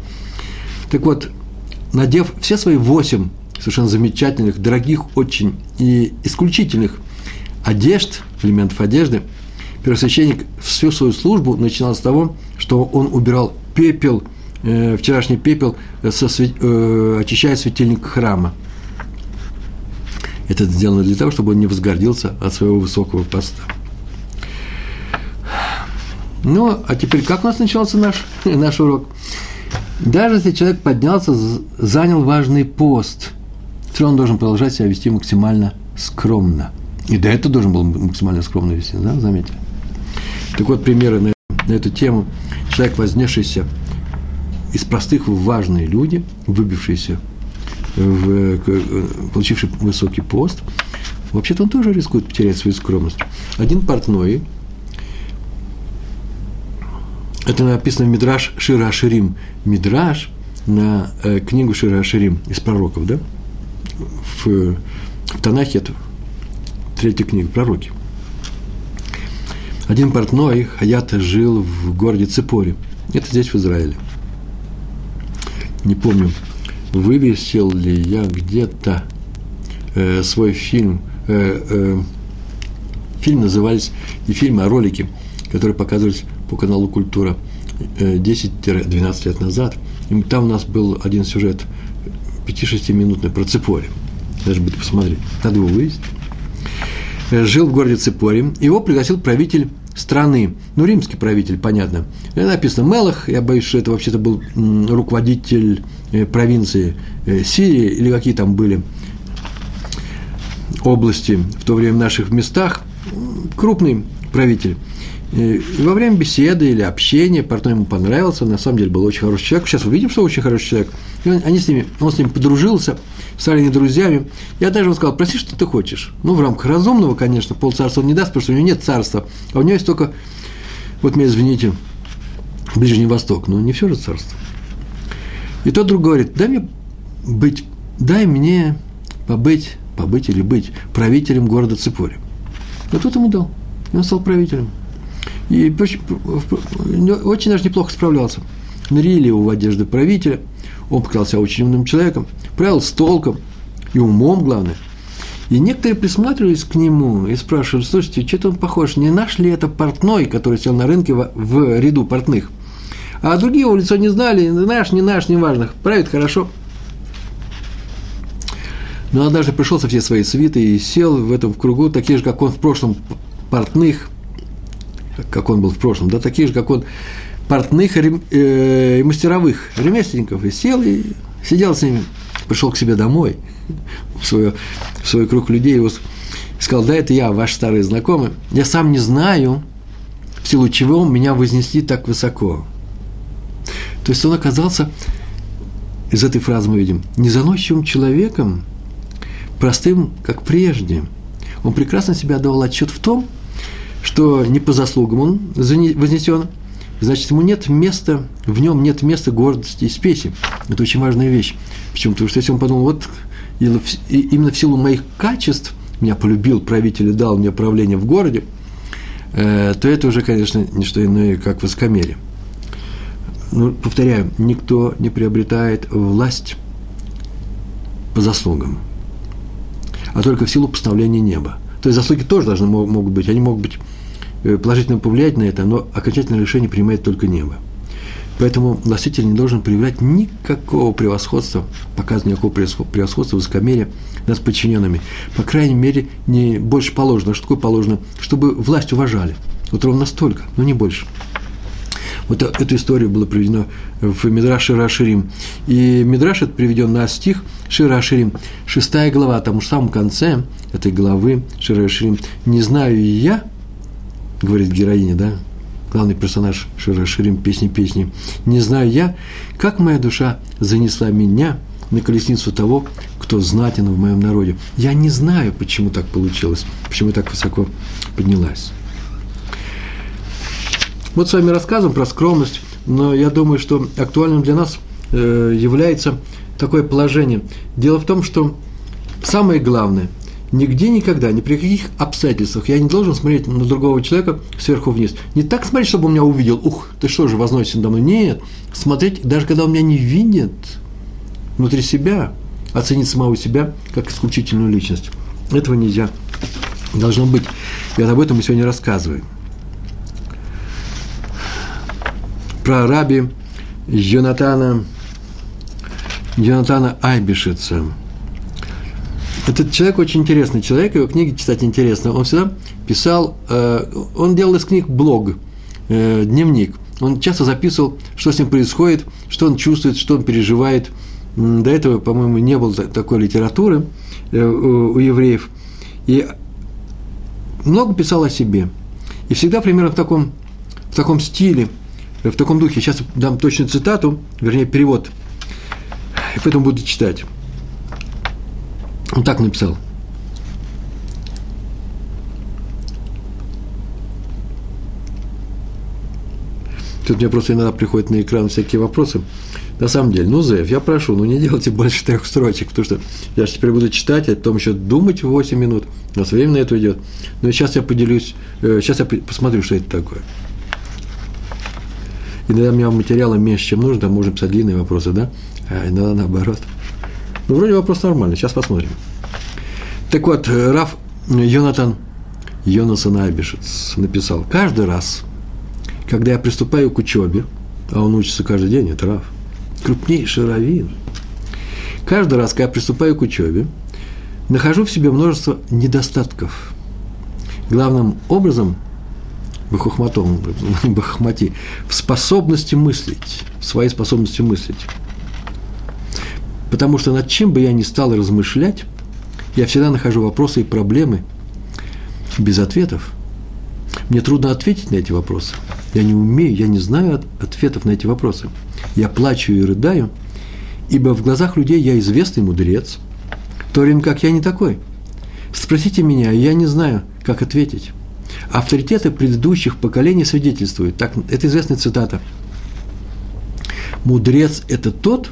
Так вот, надев все свои восемь совершенно замечательных, дорогих очень и исключительных одежд, элементов одежды, первосвященник всю свою службу начинал с того, что он убирал пепел, э, вчерашний пепел, со, э, очищая светильник храма. Это сделано для того, чтобы он не возгордился от своего высокого поста. Ну, а теперь как у нас начался наш, наш урок? Даже если человек поднялся, занял важный пост, все равно он должен продолжать себя вести максимально скромно. И до этого должен был максимально скромно вести, да, заметили? Так вот, примеры на, на эту тему. Человек, вознесшийся из простых в важные люди, выбившиеся, в, получивший высокий пост, вообще-то он тоже рискует потерять свою скромность. Один портной, это написано в Мидраш Шира Аширим. Мидраш на э, книгу Шира Аширим из пророков, да? В, в Танахе это третья книга, пророки. Один портной, Хаята, жил в городе Цепоре. Это здесь, в Израиле. Не помню, вывесил ли я где-то э, свой фильм. Э, э, фильм назывались, и фильмы, а ролики, которые показывались по каналу «Культура» 10-12 э, лет назад. И там у нас был один сюжет 5-6 минутный про Цепоре. Даже будет посмотреть. Надо его вывести. Э, жил в городе Цепоре. Его пригласил правитель страны, ну, римский правитель, понятно. И написано Мелах, я боюсь, что это вообще-то был руководитель э, провинции Сирии, или какие там были области в то время в наших местах, крупный правитель – во время беседы или общения портной ему понравился, на самом деле был очень хороший человек. Сейчас увидим, что очень хороший человек. И он, они с ними, он с ними подружился, стали они друзьями. Я даже ему сказал, проси, что ты хочешь. Ну, в рамках разумного, конечно, полцарства он не даст, потому что у него нет царства, а у него есть только, вот меня извините, Ближний Восток, но не все же царство. И тот друг говорит, дай мне быть, дай мне побыть, побыть или быть правителем города Цепори. Вот тот ему дал. И он стал правителем. И очень, даже неплохо справлялся. Нарили его в одежды правителя, он показался очень умным человеком, правил с толком и умом, главное. И некоторые присматривались к нему и спрашивали, слушайте, что-то он похож, не наш ли это портной, который сел на рынке в, в ряду портных? А другие его лицо не знали, наш, не наш, не важно, правит хорошо. Но однажды пришел со всей своей свитой и сел в этом кругу, такие же, как он в прошлом, портных, как он был в прошлом, да, таких же, как он, портных э, и мастеровых ремесленников, и сел, и сидел с ними, пришел к себе домой, в, свое, в свой круг людей, и сказал, да, это я, ваш старый знакомый, я сам не знаю, в силу чего меня вознесли так высоко. То есть он оказался, из этой фразы мы видим, незаносчивым человеком, простым, как прежде. Он прекрасно себе отдавал отчет в том, что не по заслугам он вознесен, значит, ему нет места, в нем нет места гордости и спеси. Это очень важная вещь. Почему? Потому что если он подумал, вот именно в силу моих качеств меня полюбил правитель и дал мне правление в городе, э, то это уже, конечно, не что иное, как высокомерие. Ну, повторяю, никто не приобретает власть по заслугам, а только в силу постановления неба. То есть заслуги тоже должны могут быть, они могут быть положительно повлиять на это, но окончательное решение принимает только небо. Поэтому властитель не должен проявлять никакого превосходства, показывать никакого превосходства, высокомерия над подчиненными. По крайней мере, не больше положено. Что такое положено? Чтобы власть уважали. Вот ровно столько, но не больше. Вот эту историю было приведено в Мидраш Шира Ширим. И Мидраш это приведен на стих Шира Ширим. Шестая глава, там в самом конце этой главы Шира Ширим. «Не знаю я, говорит героиня, да, главный персонаж Шира Ширим «Песни песни». «Не знаю я, как моя душа занесла меня на колесницу того, кто знатен в моем народе. Я не знаю, почему так получилось, почему так высоко поднялась». Вот с вами рассказом про скромность, но я думаю, что актуальным для нас э, является такое положение. Дело в том, что самое главное – Нигде никогда, ни при каких обстоятельствах я не должен смотреть на другого человека сверху вниз. Не так смотреть, чтобы он меня увидел, ух, ты что же, возносишься надо мной. Нет, смотреть, даже когда он меня не видит, внутри себя, оценить самого себя как исключительную личность. Этого нельзя. Должно быть. И об этом мы сегодня рассказываем. Про раби Йонатана, Йонатана Айбишица – Этот человек очень интересный человек, его книги читать интересно. Он всегда писал, э, он делал из книг блог, э, дневник. Он часто записывал, что с ним происходит, что он чувствует, что он переживает. До этого, по-моему, не было такой литературы э, у евреев. И много писал о себе. И всегда примерно в таком, в таком стиле, в таком духе. Сейчас дам точную цитату, вернее, перевод. И поэтому буду читать. Он так написал. Тут мне просто иногда приходят на экран всякие вопросы. На самом деле, ну, Зев, я прошу, ну не делайте больше трех строчек, потому что я же теперь буду читать, а потом еще думать 8 минут. У нас время на это идет. Но сейчас я поделюсь, сейчас э, я посмотрю, что это такое. Иногда у меня материала меньше, чем нужно, там можно писать длинные вопросы, да? А иногда наоборот. Ну, вроде вопрос нормальный, сейчас посмотрим. Так вот, Раф Йонатан Йонасан Айбишец написал, каждый раз, когда я приступаю к учебе, а он учится каждый день, это Раф, крупнейший раввин, каждый раз, когда я приступаю к учебе, нахожу в себе множество недостатков. Главным образом, бахухматом, бахмати, в способности мыслить, в своей способности мыслить. Потому что над чем бы я ни стал размышлять, я всегда нахожу вопросы и проблемы без ответов. Мне трудно ответить на эти вопросы. Я не умею, я не знаю ответов на эти вопросы. Я плачу и рыдаю, ибо в глазах людей я известный мудрец, в то время как я не такой. Спросите меня, я не знаю, как ответить. Авторитеты предыдущих поколений свидетельствуют. Так, это известная цитата. Мудрец – это тот,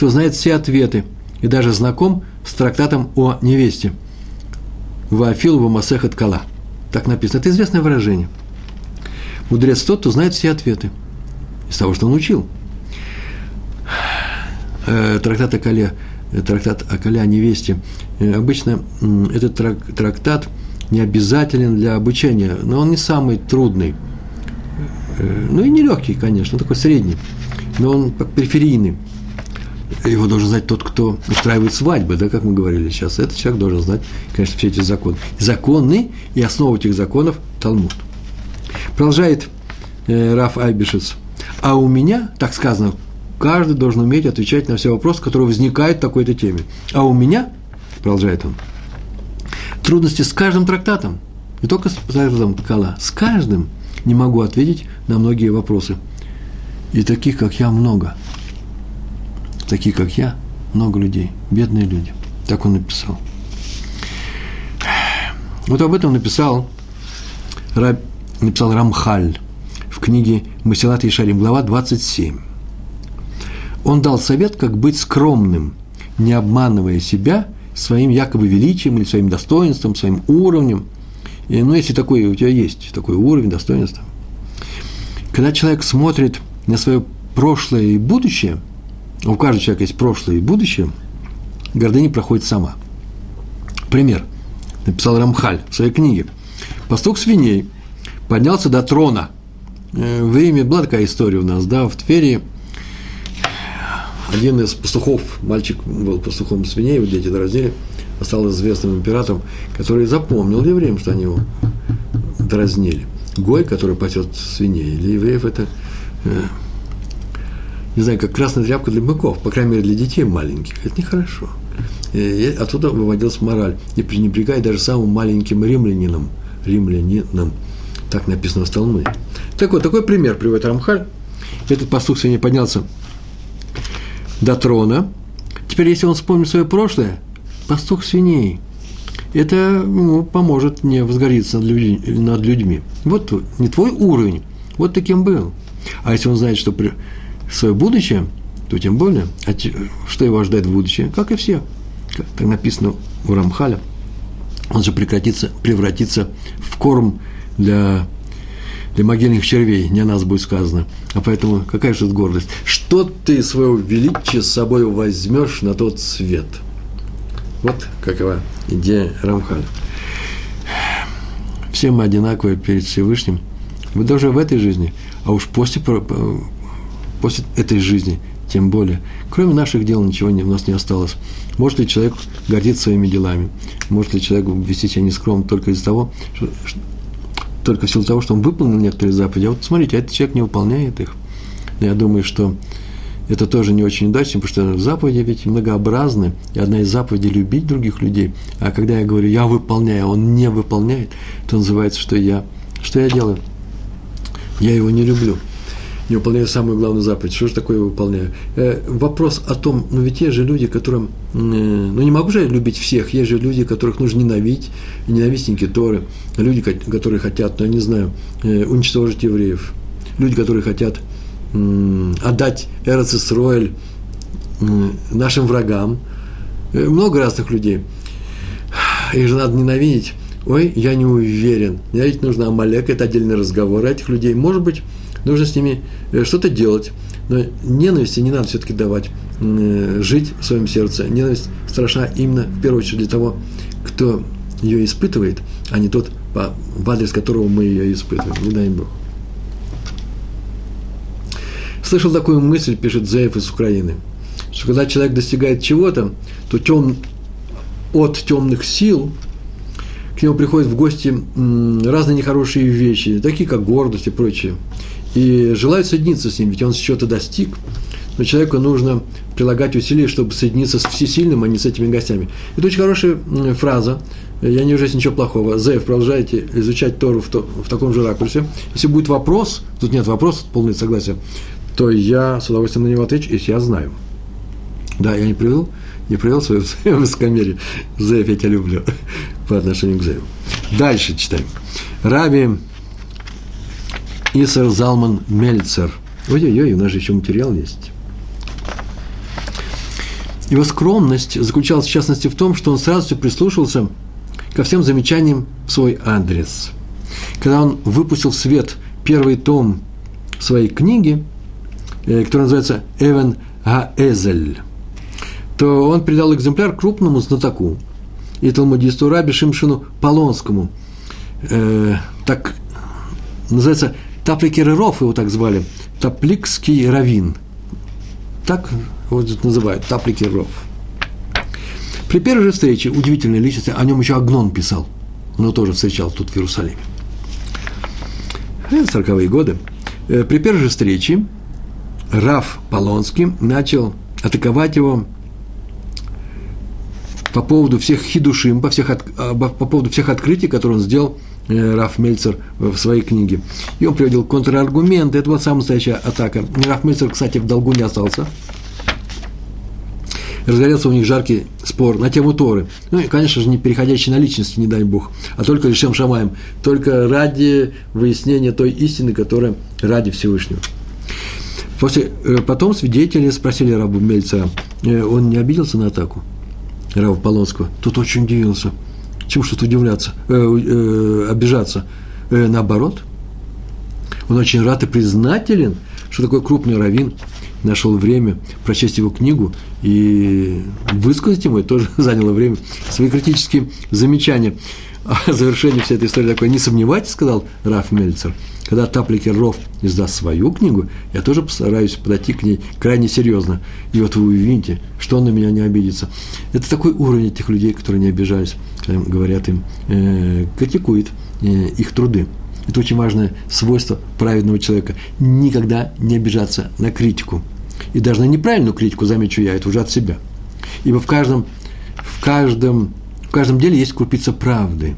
кто знает все ответы и даже знаком с трактатом о невесте. Вафил Масехат Кала. Так написано. Это известное выражение. Мудрец тот, кто знает все ответы из того, что он учил. Э, трактат о Кале, э, трактат о Кале, о невесте. Э, обычно этот трактат не обязателен для обучения, но он не самый трудный. Ну и не легкий, конечно, такой средний, но он периферийный его должен знать тот, кто устраивает свадьбы, да, как мы говорили сейчас. Этот человек должен знать, конечно, все эти законы. Законы и основа этих законов – Талмуд. Продолжает э, Раф Айбишец. А у меня, так сказано, каждый должен уметь отвечать на все вопросы, которые возникают в такой-то теме. А у меня, продолжает он, трудности с каждым трактатом, не только с трактатом Кала, с каждым не могу ответить на многие вопросы. И таких, как я, много – такие как я, много людей, бедные люди. Так он написал. Вот об этом написал, написал Рамхаль в книге «Масилат и Шарим», глава 27. Он дал совет, как быть скромным, не обманывая себя своим якобы величием или своим достоинством, своим уровнем. И, ну, если такой у тебя есть, такой уровень, достоинства. Когда человек смотрит на свое прошлое и будущее – у каждого человека есть прошлое и будущее, гордыня проходит сама. Пример. Написал Рамхаль в своей книге. Пастух свиней поднялся до трона. Э, в Риме была такая история у нас, да, в Твери один из пастухов, мальчик был пастухом свиней, вот дети дразнили, стал известным императором, который запомнил евреям, что они его дразнили. Гой, который пасет свиней, для евреев это э, не знаю, как красная тряпка для быков, по крайней мере, для детей маленьких. Это нехорошо. И оттуда выводилась мораль. Не пренебрегай даже самым маленьким римлянинам. Римлянинам. Так написано в Талмуде. Так вот, такой пример приводит Рамхаль. Этот пастух сегодня поднялся до трона. Теперь, если он вспомнит свое прошлое, пастух свиней, это ему поможет не возгориться над, людьми, над людьми. Вот не твой уровень, вот таким был. А если он знает, что свое будущее, то тем более, что его ожидает в будущее, как и все. Так написано у Рамхаля, он же прекратится, превратится в корм для, для могильных червей, не о нас будет сказано. А поэтому какая же гордость? Что ты своего величия с собой возьмешь на тот свет? Вот какова идея Рамхаля. Все мы одинаковые перед Всевышним. Вы даже в этой жизни, а уж после после этой жизни тем более. Кроме наших дел ничего у нас не осталось. Может ли человек гордиться своими делами? Может ли человек вести себя нескромно только из-за того, что, что, только в силу того, что он выполнил некоторые заповеди? А вот смотрите, этот человек не выполняет их. Я думаю, что это тоже не очень удачно, потому что заповеди ведь многообразны, и одна из заповедей – любить других людей. А когда я говорю «я выполняю», а он не выполняет, то называется, что я, что я делаю? Я его не люблю не выполняю самую главную заповедь. Что же такое я выполняю? Э, вопрос о том, ну ведь есть же люди, которым, э, ну не могу же я любить всех, есть же люди, которых нужно ненавидеть, ненавистники Торы, люди, которые хотят, ну я не знаю, э, уничтожить евреев, люди, которые хотят отдать Эрец Исроэль нашим врагам, много разных людей. Их же надо ненавидеть. Ой, я не уверен. Ненавидеть нужно Амалек, это отдельный разговор. Этих людей, может быть, нужно с ними э, что-то делать. Но ненависти не надо все-таки давать э, жить в своем сердце. Ненависть страшна именно, в первую очередь, для того, кто ее испытывает, а не тот, в адрес которого мы ее испытываем. Не дай Бог. Слышал такую мысль, пишет Зеев из Украины, что когда человек достигает чего-то, то тем, от темных сил к нему приходят в гости разные нехорошие вещи, такие как гордость и прочее и желают соединиться с ним, ведь он чего-то достиг. Но человеку нужно прилагать усилия, чтобы соединиться с всесильным, а не с этими гостями. Это очень хорошая фраза. Я не вижу ничего плохого. Зеев, продолжайте изучать Тору в, то, в таком же ракурсе. Если будет вопрос, тут нет вопроса, полное согласие, то я с удовольствием на него отвечу, если я знаю. Да, я не привел, не привел свое высокомерие. Зеев, я тебя люблю по отношению к Зееву. Дальше читаем. Раби Исер Залман Мельцер. Ой-ой-ой, у нас же еще материал есть. Его скромность заключалась, в частности, в том, что он сразу прислушивался ко всем замечаниям в свой адрес. Когда он выпустил в свет первый том своей книги, э, которая называется «Эвен Гаэзель», то он передал экземпляр крупному знатоку и талмудисту Раби Шимшину Полонскому. Э, так называется Тапликереров его так звали, Тапликский равин. Так вот называют, Тапликеров. При первой же встрече, удивительной личности, о нем еще Агнон писал. Он его тоже встречал тут в Иерусалиме. Это 40-е годы. Э, при первой же встрече Раф Полонский начал атаковать его по поводу всех хидушим, по, всех, а, по поводу всех открытий, которые он сделал Э, Раф Мельцер в своей книге. И он приводил контраргументы, это вот самая настоящая атака. Раф Мельцер, кстати, в долгу не остался. Разгорелся у них жаркий спор на тему Торы. Ну и, конечно же, не переходящий на личности, не дай Бог, а только лишем шамаем, только ради выяснения той истины, которая ради Всевышнего. После, э, потом свидетели спросили рабу Мельцера, э, он не обиделся на атаку раба Полонского? Тот очень удивился – чему что-то удивляться, э, э, обижаться? Э, наоборот, он очень рад и признателен, что такой крупный раввин нашел время прочесть его книгу и высказать ему, это тоже заняло время, свои критические замечания. А завершение всей этой истории такое, не сомневайтесь, сказал Раф Мельцер, когда Тапликер Ров издаст свою книгу, я тоже постараюсь подойти к ней крайне серьезно. И вот вы увидите, что он на меня не обидится. Это такой уровень этих людей, которые не обижались говорят им, э, критикует э, их труды. Это очень важное свойство праведного человека. Никогда не обижаться на критику. И даже на неправильную критику, замечу я, это уже от себя. Ибо в каждом, в каждом, в каждом деле есть крупица правды.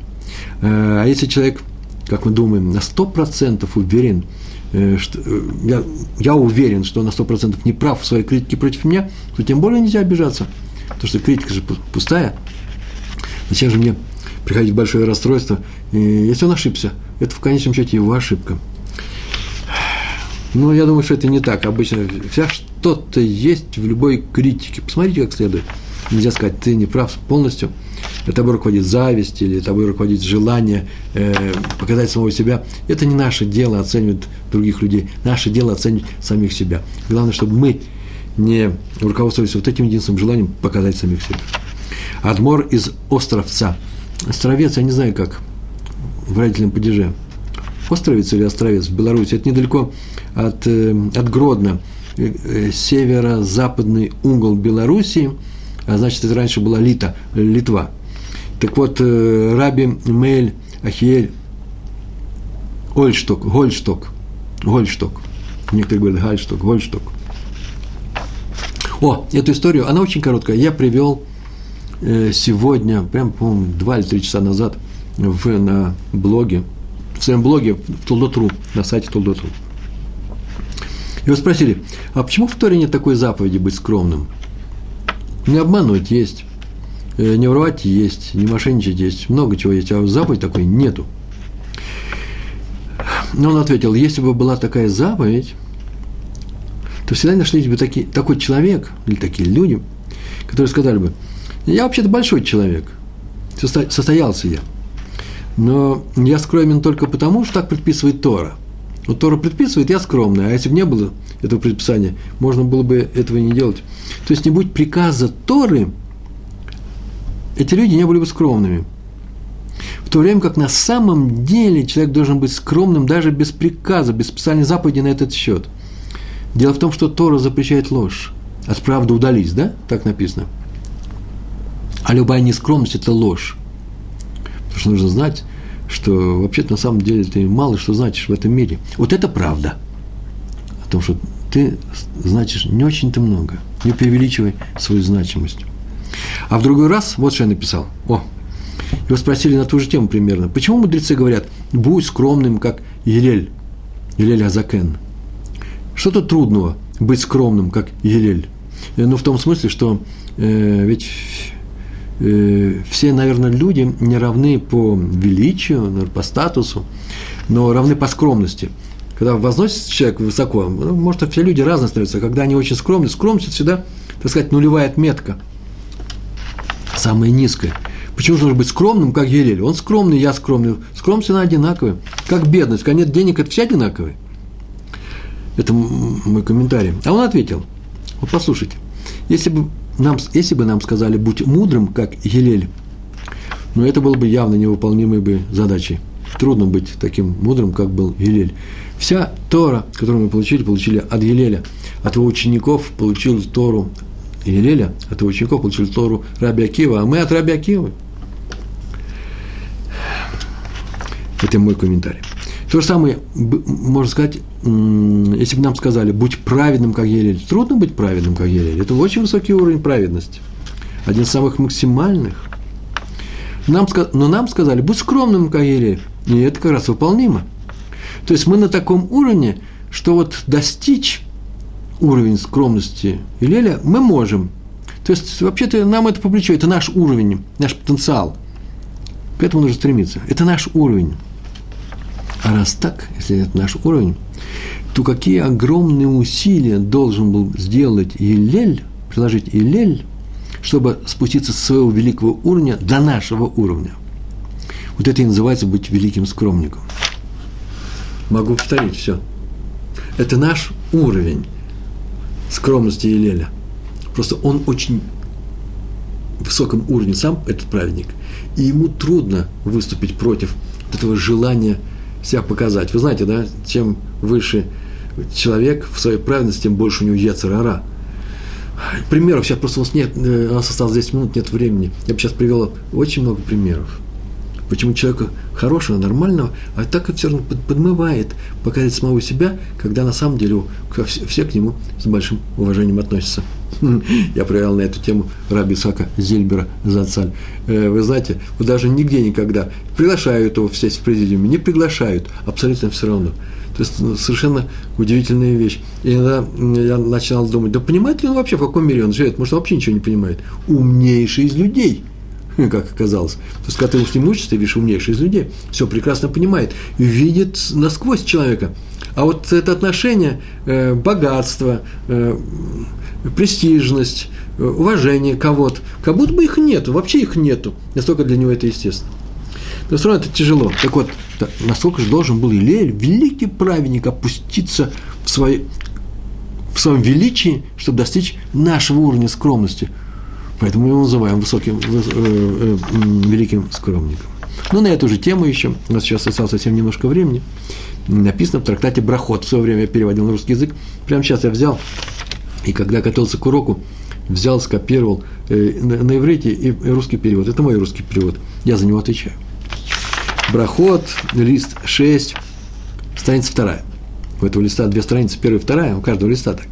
Э, а если человек, как мы думаем, на сто процентов уверен, э, что, э, я, я уверен, что на сто процентов не прав в своей критике против меня, то тем более нельзя обижаться. Потому что критика же пустая, Зачем же мне приходить в большое расстройство, если он ошибся? Это в конечном счете его ошибка. Но я думаю, что это не так. Обычно вся что-то есть в любой критике. Посмотрите, как следует. Нельзя сказать, ты не прав полностью. Тобой руководит зависть или тобой руководит желание э, показать самого себя. Это не наше дело оценивать других людей. Наше дело оценивать самих себя. Главное, чтобы мы не руководствовались вот этим единственным желанием показать самих себя. Адмор из Островца. Островец, я не знаю как, в родительном падеже. Островец или Островец в Беларуси, это недалеко от, э, от Гродно. северо-западный угол Белоруссии, а значит, это раньше была Лита, Литва. Так вот, Раби Мейль Ахиель Ольшток, Гольшток, Гольшток, некоторые говорят Гальшток, Гольшток. О, эту историю, она очень короткая, я привел сегодня, прям, по-моему, два или три часа назад в, на блоге, в своем блоге в Толдотру, на сайте Толдотру. Его спросили, а почему в Торе нет такой заповеди быть скромным? Не обманывать есть, э, не воровать есть, не мошенничать есть, много чего есть, а заповедь такой нету. Но он ответил, если бы была такая заповедь, то всегда нашлись бы такие, такой человек или такие люди, которые сказали бы, я вообще-то большой человек, состоялся я, но я скромен только потому, что так предписывает Тора. Вот Тора предписывает, я скромный, а если бы не было этого предписания, можно было бы этого не делать. То есть, не будь приказа Торы, эти люди не были бы скромными. В то время как на самом деле человек должен быть скромным даже без приказа, без специальной заповеди на этот счет. Дело в том, что Тора запрещает ложь. От правды удались, да? Так написано. А любая нескромность – это ложь. Потому что нужно знать, что вообще-то на самом деле ты мало что значишь в этом мире. Вот это правда. О том, что ты значишь не очень-то много. Не преувеличивай свою значимость. А в другой раз, вот что я написал. О, его спросили на ту же тему примерно. Почему мудрецы говорят, будь скромным, как Елель, Елель Азакен? Что тут трудного быть скромным, как Елель? Ну, в том смысле, что э, ведь Э, все, наверное, люди не равны по величию, по статусу, но равны по скромности. Когда возносится человек высоко, ну, может, все люди разные становятся, когда они очень скромны, скромность – всегда, так сказать, нулевая отметка, самая низкая. Почему же нужно быть скромным, как Елель? Он скромный, я скромный. Скромность, она одинаковая. Как бедность, когда нет денег, это все одинаковые. Это мой комментарий. А он ответил, вот послушайте, если бы нам, если бы нам сказали, будь мудрым, как Елель, но это было бы явно невыполнимой бы задачей. Трудно быть таким мудрым, как был Елель. Вся Тора, которую мы получили, получили от Елеля. От его учеников получил Тору Елеля, от его учеников получили Тору Раби Акива, а мы от Раби Акивы. Это мой комментарий. То же самое, можно сказать, если бы нам сказали, будь праведным, как Елель. Трудно быть праведным, как Елель. Это очень высокий уровень праведности. Один из самых максимальных. Нам, но нам сказали, будь скромным, как Елель. И это как раз выполнимо. То есть мы на таком уровне, что вот достичь уровень скромности Илеля мы можем. То есть, вообще-то, нам это по плечу, это наш уровень, наш потенциал. К этому нужно стремиться. Это наш уровень. А раз так, если это наш уровень, то какие огромные усилия должен был сделать Илель, приложить Илель, чтобы спуститься с своего великого уровня до нашего уровня. Вот это и называется быть великим скромником. Могу повторить все. Это наш уровень скромности Илеля. Просто он очень высоком уровне сам, этот праведник, и ему трудно выступить против этого желания – себя показать. Вы знаете, да, чем выше человек в своей праведности, тем больше у него яцерара. Примеров сейчас просто у нас нет, э, у нас осталось 10 минут, нет времени. Я бы сейчас привел очень много примеров. Почему человека хорошего, нормального, а так и все равно подмывает показать самого себя, когда на самом деле все к нему с большим уважением относятся. Я проверял на эту тему Раби Сака Зильбера Зацаль. Э, вы знаете, вот даже нигде никогда приглашают его сесть в президиуме, не приглашают, абсолютно все равно. То есть ну, совершенно удивительная вещь. И иногда я начинал думать, да понимает ли он вообще, в каком мире он живет? Может, он вообще ничего не понимает. Умнейший из людей – как оказалось. То есть, когда ты с ним учишься, ты видишь умнейший из людей, все прекрасно понимает, видит насквозь человека. А вот это отношение, э, богатство, э, престижность, э, уважение кого-то, как будто бы их нету, вообще их нету. Настолько для него это естественно. Но все равно это тяжело. Так вот, насколько же должен был Илель, великий праведник, опуститься в, своей, в своем величии, чтобы достичь нашего уровня скромности. Поэтому мы его называем высоким, э, э, великим скромником. Но на эту же тему еще, у нас сейчас осталось совсем немножко времени, написано в трактате «Брахот». В свое время я переводил на русский язык. Прямо сейчас я взял, и когда готовился к уроку, взял, скопировал э, на, на иврите и, и русский перевод. Это мой русский перевод. Я за него отвечаю. Брахот, лист 6, страница 2. У этого листа две страницы, первая и вторая, у каждого листа так.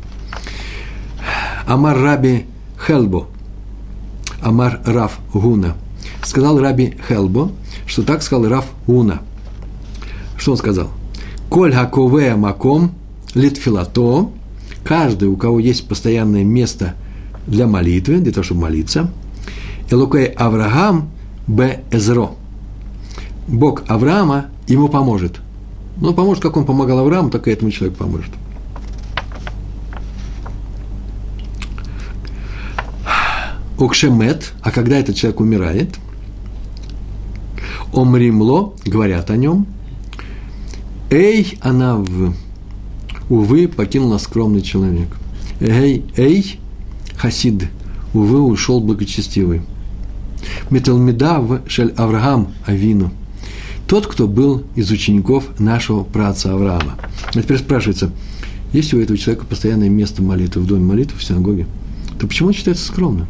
Амар Раби Хелбо, Амар Раф Гуна. Сказал Раби Хелбо, что так сказал Раф Гуна. Что он сказал? Коль хаковея маком литфилато, каждый, у кого есть постоянное место для молитвы, для того, чтобы молиться, Элукей Авраам б Эзро. Бог Авраама ему поможет. Ну, поможет, как он помогал Аврааму, так и этому человеку поможет. Укшемет, а когда этот человек умирает, омримло, говорят о нем, эй, она в, увы, покинул нас скромный человек. Эй, эй, хасид, увы, ушел благочестивый. Металмида в шель Авраам Авину. Тот, кто был из учеников нашего праца Авраама. А теперь спрашивается, есть у этого человека постоянное место молитвы в доме молитвы, в синагоге, то почему он считается скромным?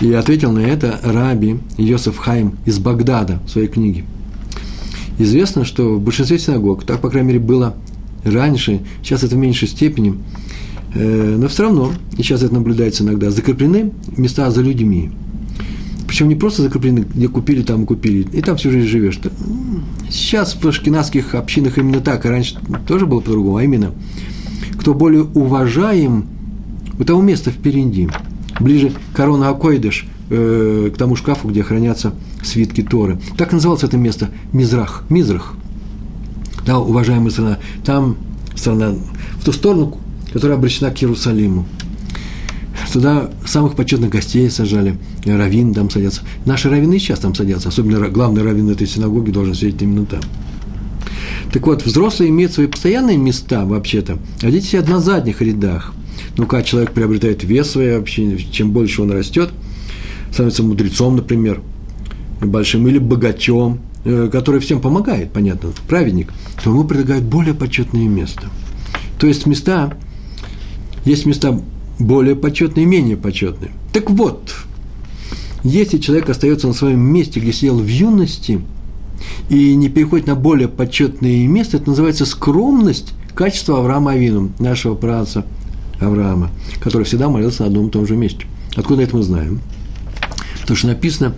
И ответил на это раби Йосеф Хайм из Багдада в своей книге. Известно, что в большинстве синагог, так, по крайней мере, было раньше, сейчас это в меньшей степени, э, но все равно, и сейчас это наблюдается иногда, закреплены места за людьми. Причем не просто закреплены, где купили, там купили, и там всю жизнь живешь. Сейчас в ашкенадских общинах именно так, и раньше тоже было по-другому, а именно, кто более уважаем, у того места впереди – ближе Корона Акойдыш, э, к тому шкафу, где хранятся свитки Торы. Так называлось это место Мизрах, Мизрах. Да, уважаемая страна, там страна, в ту сторону, которая обращена к Иерусалиму. Туда самых почетных гостей сажали, раввин там садятся. Наши раввины сейчас там садятся, особенно главный раввин этой синагоги должен сидеть именно там. Так вот, взрослые имеют свои постоянные места, вообще-то, а дети сидят на задних рядах – ну, как человек приобретает вес своей общины, чем больше он растет, становится мудрецом, например, большим, или богачом, э, который всем помогает, понятно, праведник, то ему предлагают более почетные места. То есть места, есть места более почетные и менее почетные. Так вот, если человек остается на своем месте, где сидел в юности, и не переходит на более почетные места, это называется скромность качества Авраама Авину, нашего праца – Авраама, который всегда молился на одном и том же месте. Откуда это мы знаем? То, что написано,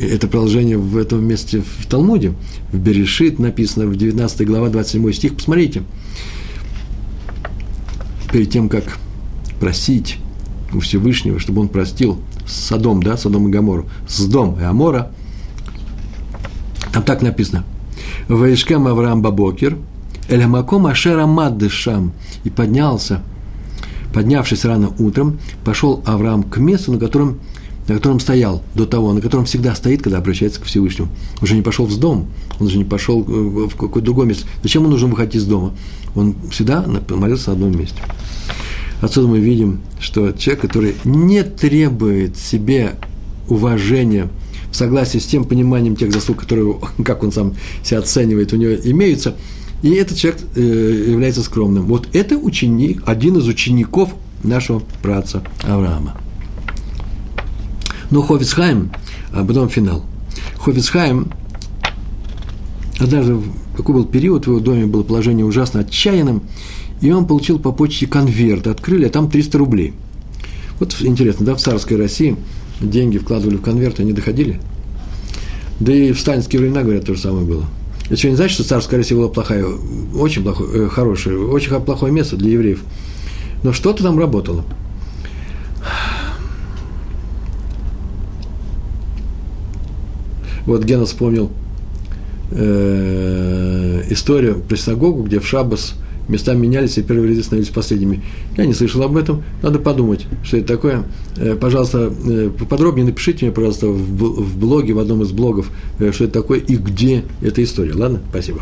это продолжение в этом месте в Талмуде, в Берешит написано, в 19 глава, 27 стих, посмотрите. Перед тем, как просить у Всевышнего, чтобы он простил Садом, да, Садом и Гамору, Сдом и Амора, там так написано. Ваишкам Авраам Бабокер, Элямаком Ашера Маддышам, и поднялся – Поднявшись рано утром, пошел Авраам к месту, на котором, на котором стоял до того, на котором всегда стоит, когда обращается к Всевышнему. Он же не пошел в дом, он же не пошел в какое-то другое место. Зачем ему нужно выходить из дома? Он всегда молился на одном месте. Отсюда мы видим, что человек, который не требует себе уважения в согласии с тем пониманием тех заслуг, которые, как он сам себя оценивает, у него имеются – и этот человек э, является скромным. Вот это ученик, один из учеников нашего праца Авраама. Но Ховицхайм, а потом финал. Ховицхайм, однажды, какой был период, в его доме было положение ужасно отчаянным, и он получил по почте конверт, открыли, а там 300 рублей. Вот интересно, да, в царской России деньги вкладывали в конверт, они доходили. Да и в сталинские времена, говорят, то же самое было – это что, не значит, что царская Россия была плохая, очень плохое, э, хорошее, очень плохое место для евреев. Но что-то там работало. Вот Гена вспомнил э, историю про синагогу, где в Шабас места менялись, и первые ряды становились последними. Я не слышал об этом, надо подумать, что это такое. Э, пожалуйста, э, поподробнее напишите мне, пожалуйста, в блоге, в одном из блогов, э, что это такое и где эта история. Ладно? Спасибо.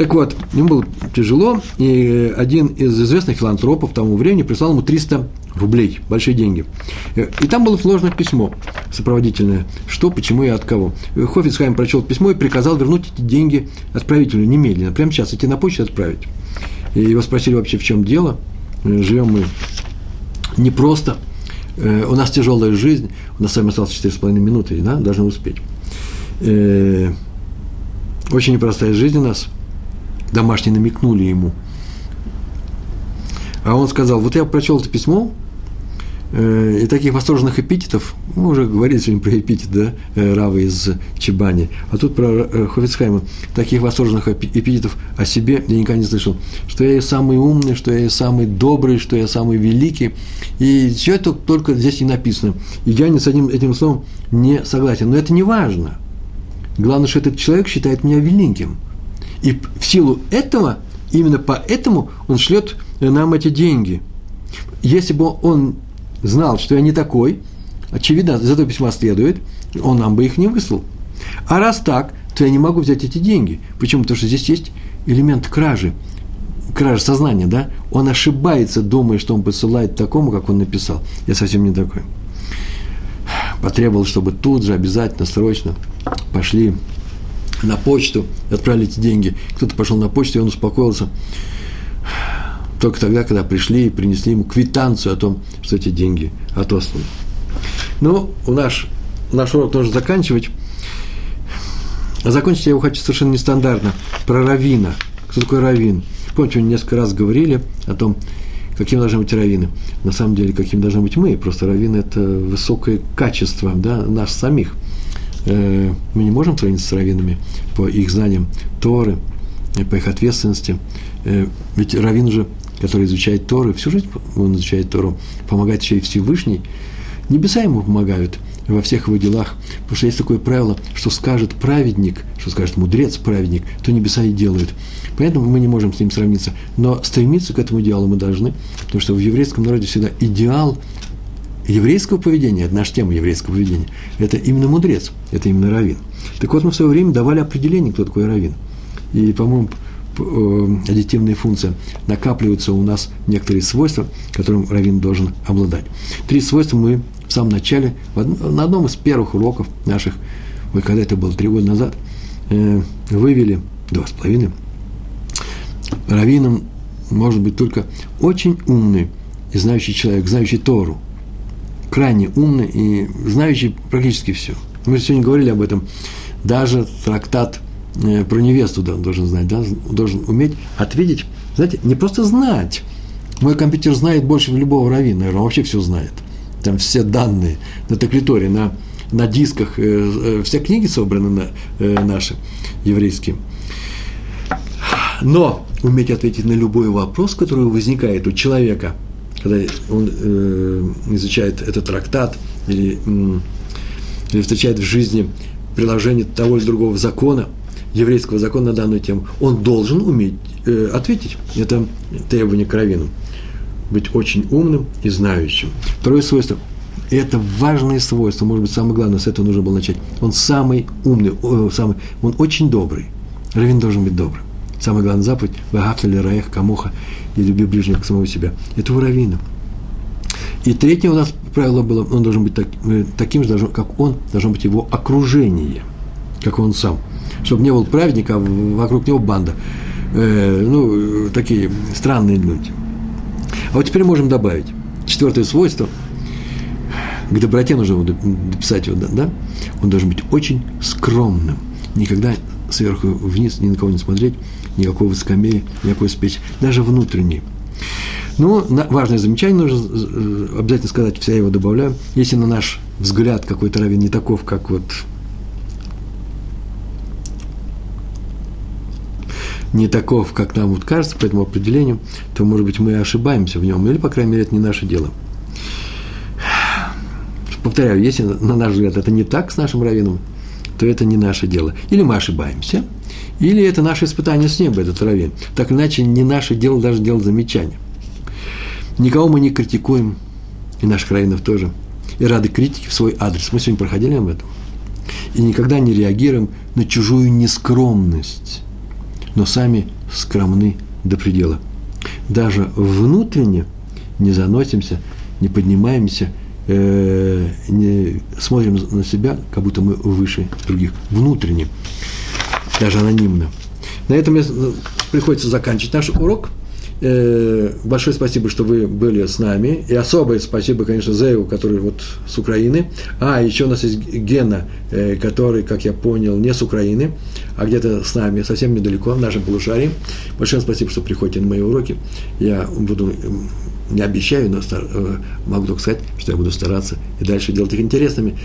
Так вот, ему было тяжело, и один из известных филантропов тому времени прислал ему 300 рублей, большие деньги. И там было вложено письмо сопроводительное, что, почему и от кого. Хофицхайм прочел письмо и приказал вернуть эти деньги отправителю немедленно, прямо сейчас, идти на почту отправить. И его спросили вообще, в чем дело. Живем мы не просто, э, у нас тяжелая жизнь, у нас с вами осталось 4,5 минуты, да, должны успеть. Э, очень непростая жизнь у нас. Домашние намекнули ему. А он сказал, вот я прочел это письмо, э, и таких восторженных эпитетов, мы уже говорили сегодня про эпитет, да, э, Равы из Чебани, а тут про э, Хофицхайма, таких восторженных эпитетов о себе я никогда не слышал, что я и самый умный, что я и самый добрый, что я самый великий, и все это только здесь не написано. И я ни с одним этим словом не согласен, но это не важно. Главное, что этот человек считает меня великим. И в силу этого, именно поэтому он шлет нам эти деньги. Если бы он знал, что я не такой, очевидно, из этого письма следует, он нам бы их не выслал. А раз так, то я не могу взять эти деньги. Почему? Потому что здесь есть элемент кражи, кража сознания, да? Он ошибается, думая, что он посылает такому, как он написал. Я совсем не такой. Потребовал, чтобы тут же обязательно, срочно пошли на почту, отправили эти деньги. Кто-то пошел на почту, и он успокоился только тогда, когда пришли и принесли ему квитанцию о том, что эти деньги отосланы. Ну, у наш, наш урок нужно заканчивать. А закончить я его хочу совершенно нестандартно. Про равина. Кто такой равин? Помните, мы несколько раз говорили о том, каким должны быть раввины. На самом деле, каким должны быть мы. Просто раввины – это высокое качество да, нас самих. Э, мы не можем сравниться с раввинами по их знаниям Торы, по их ответственности. Э, ведь раввин же который изучает Торы, всю жизнь он изучает Тору, помогает еще и Всевышний, небеса ему помогают во всех его делах, потому что есть такое правило, что скажет праведник, что скажет мудрец праведник, то небеса и делают. Поэтому мы не можем с ним сравниться, но стремиться к этому идеалу мы должны, потому что в еврейском народе всегда идеал еврейского поведения, это наша тема еврейского поведения, это именно мудрец, это именно равин. Так вот, мы в свое время давали определение, кто такой равин. И, по-моему, Э, аддитивные функции, накапливаются у нас некоторые свойства, которым раввин должен обладать. Три свойства мы в самом начале, на одном из первых уроков наших, ой, когда это было, три года назад, э, вывели, два с половиной, раввином может быть только очень умный и знающий человек, знающий Тору, крайне умный и знающий практически все. Мы сегодня говорили об этом. Даже трактат Э, про невесту да, должен знать, да, должен уметь ответить, знаете, не просто знать. Мой компьютер знает больше любого равина, наверное, он вообще все знает. Там все данные на теклиторе, на, на дисках, э, э, все книги собраны на, э, наши, еврейские. Но уметь ответить на любой вопрос, который возникает у человека, когда он э, изучает этот трактат или, э, или встречает в жизни приложение того или другого закона – еврейского закона на данную тему, он должен уметь э, ответить. Это требование к раввину. Быть очень умным и знающим. Второе свойство. И это важное свойство, может быть, самое главное, с этого нужно было начать. Он самый умный, самый, он очень добрый. Равин должен быть добрым. Самая главная заповедь – «Вагафтали раях камуха» и «Люби ближнего к самого себя». Это у равина. И третье у нас правило было, он должен быть так, э, таким же, как он, должно быть его окружение, как он сам – чтобы не был праведник, а вокруг него банда. Э, ну, такие странные люди. А вот теперь можем добавить четвертое свойство. К доброте нужно дописать его, да? Он должен быть очень скромным. Никогда сверху вниз ни на кого не смотреть, никакой высокомерия, никакой спесь, даже внутренний. Ну, важное замечание нужно э, обязательно сказать, вся его добавляю. Если на наш взгляд какой-то равен не таков, как вот не таков, как нам вот кажется по этому определению, то, может быть, мы ошибаемся в нем, или, по крайней мере, это не наше дело. Повторяю, если, на наш взгляд, это не так с нашим раввином, то это не наше дело. Или мы ошибаемся, или это наше испытание с неба, этот раввин. Так иначе не наше дело даже делать замечания. Никого мы не критикуем, и наших раввинов тоже, и рады критике в свой адрес. Мы сегодня проходили об этом. И никогда не реагируем на чужую нескромность но сами скромны до предела. Даже внутренне не заносимся, не поднимаемся, э, не смотрим на себя, как будто мы выше других. Внутренне, даже анонимно. На этом приходится заканчивать наш урок – Э, большое спасибо, что вы были с нами. И особое спасибо, конечно, Зею, который вот с Украины. А, еще у нас есть Гена, э, который, как я понял, не с Украины, а где-то с нами, совсем недалеко, в нашем полушарии. Большое спасибо, что приходите на мои уроки. Я буду, не обещаю, но стар, э, могу только сказать, что я буду стараться и дальше делать их интересными.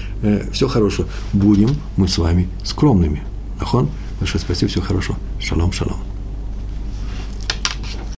Все хорошо. Будем мы с вами скромными. Ахон, большое спасибо, всего хорошего. Шалом, шалом.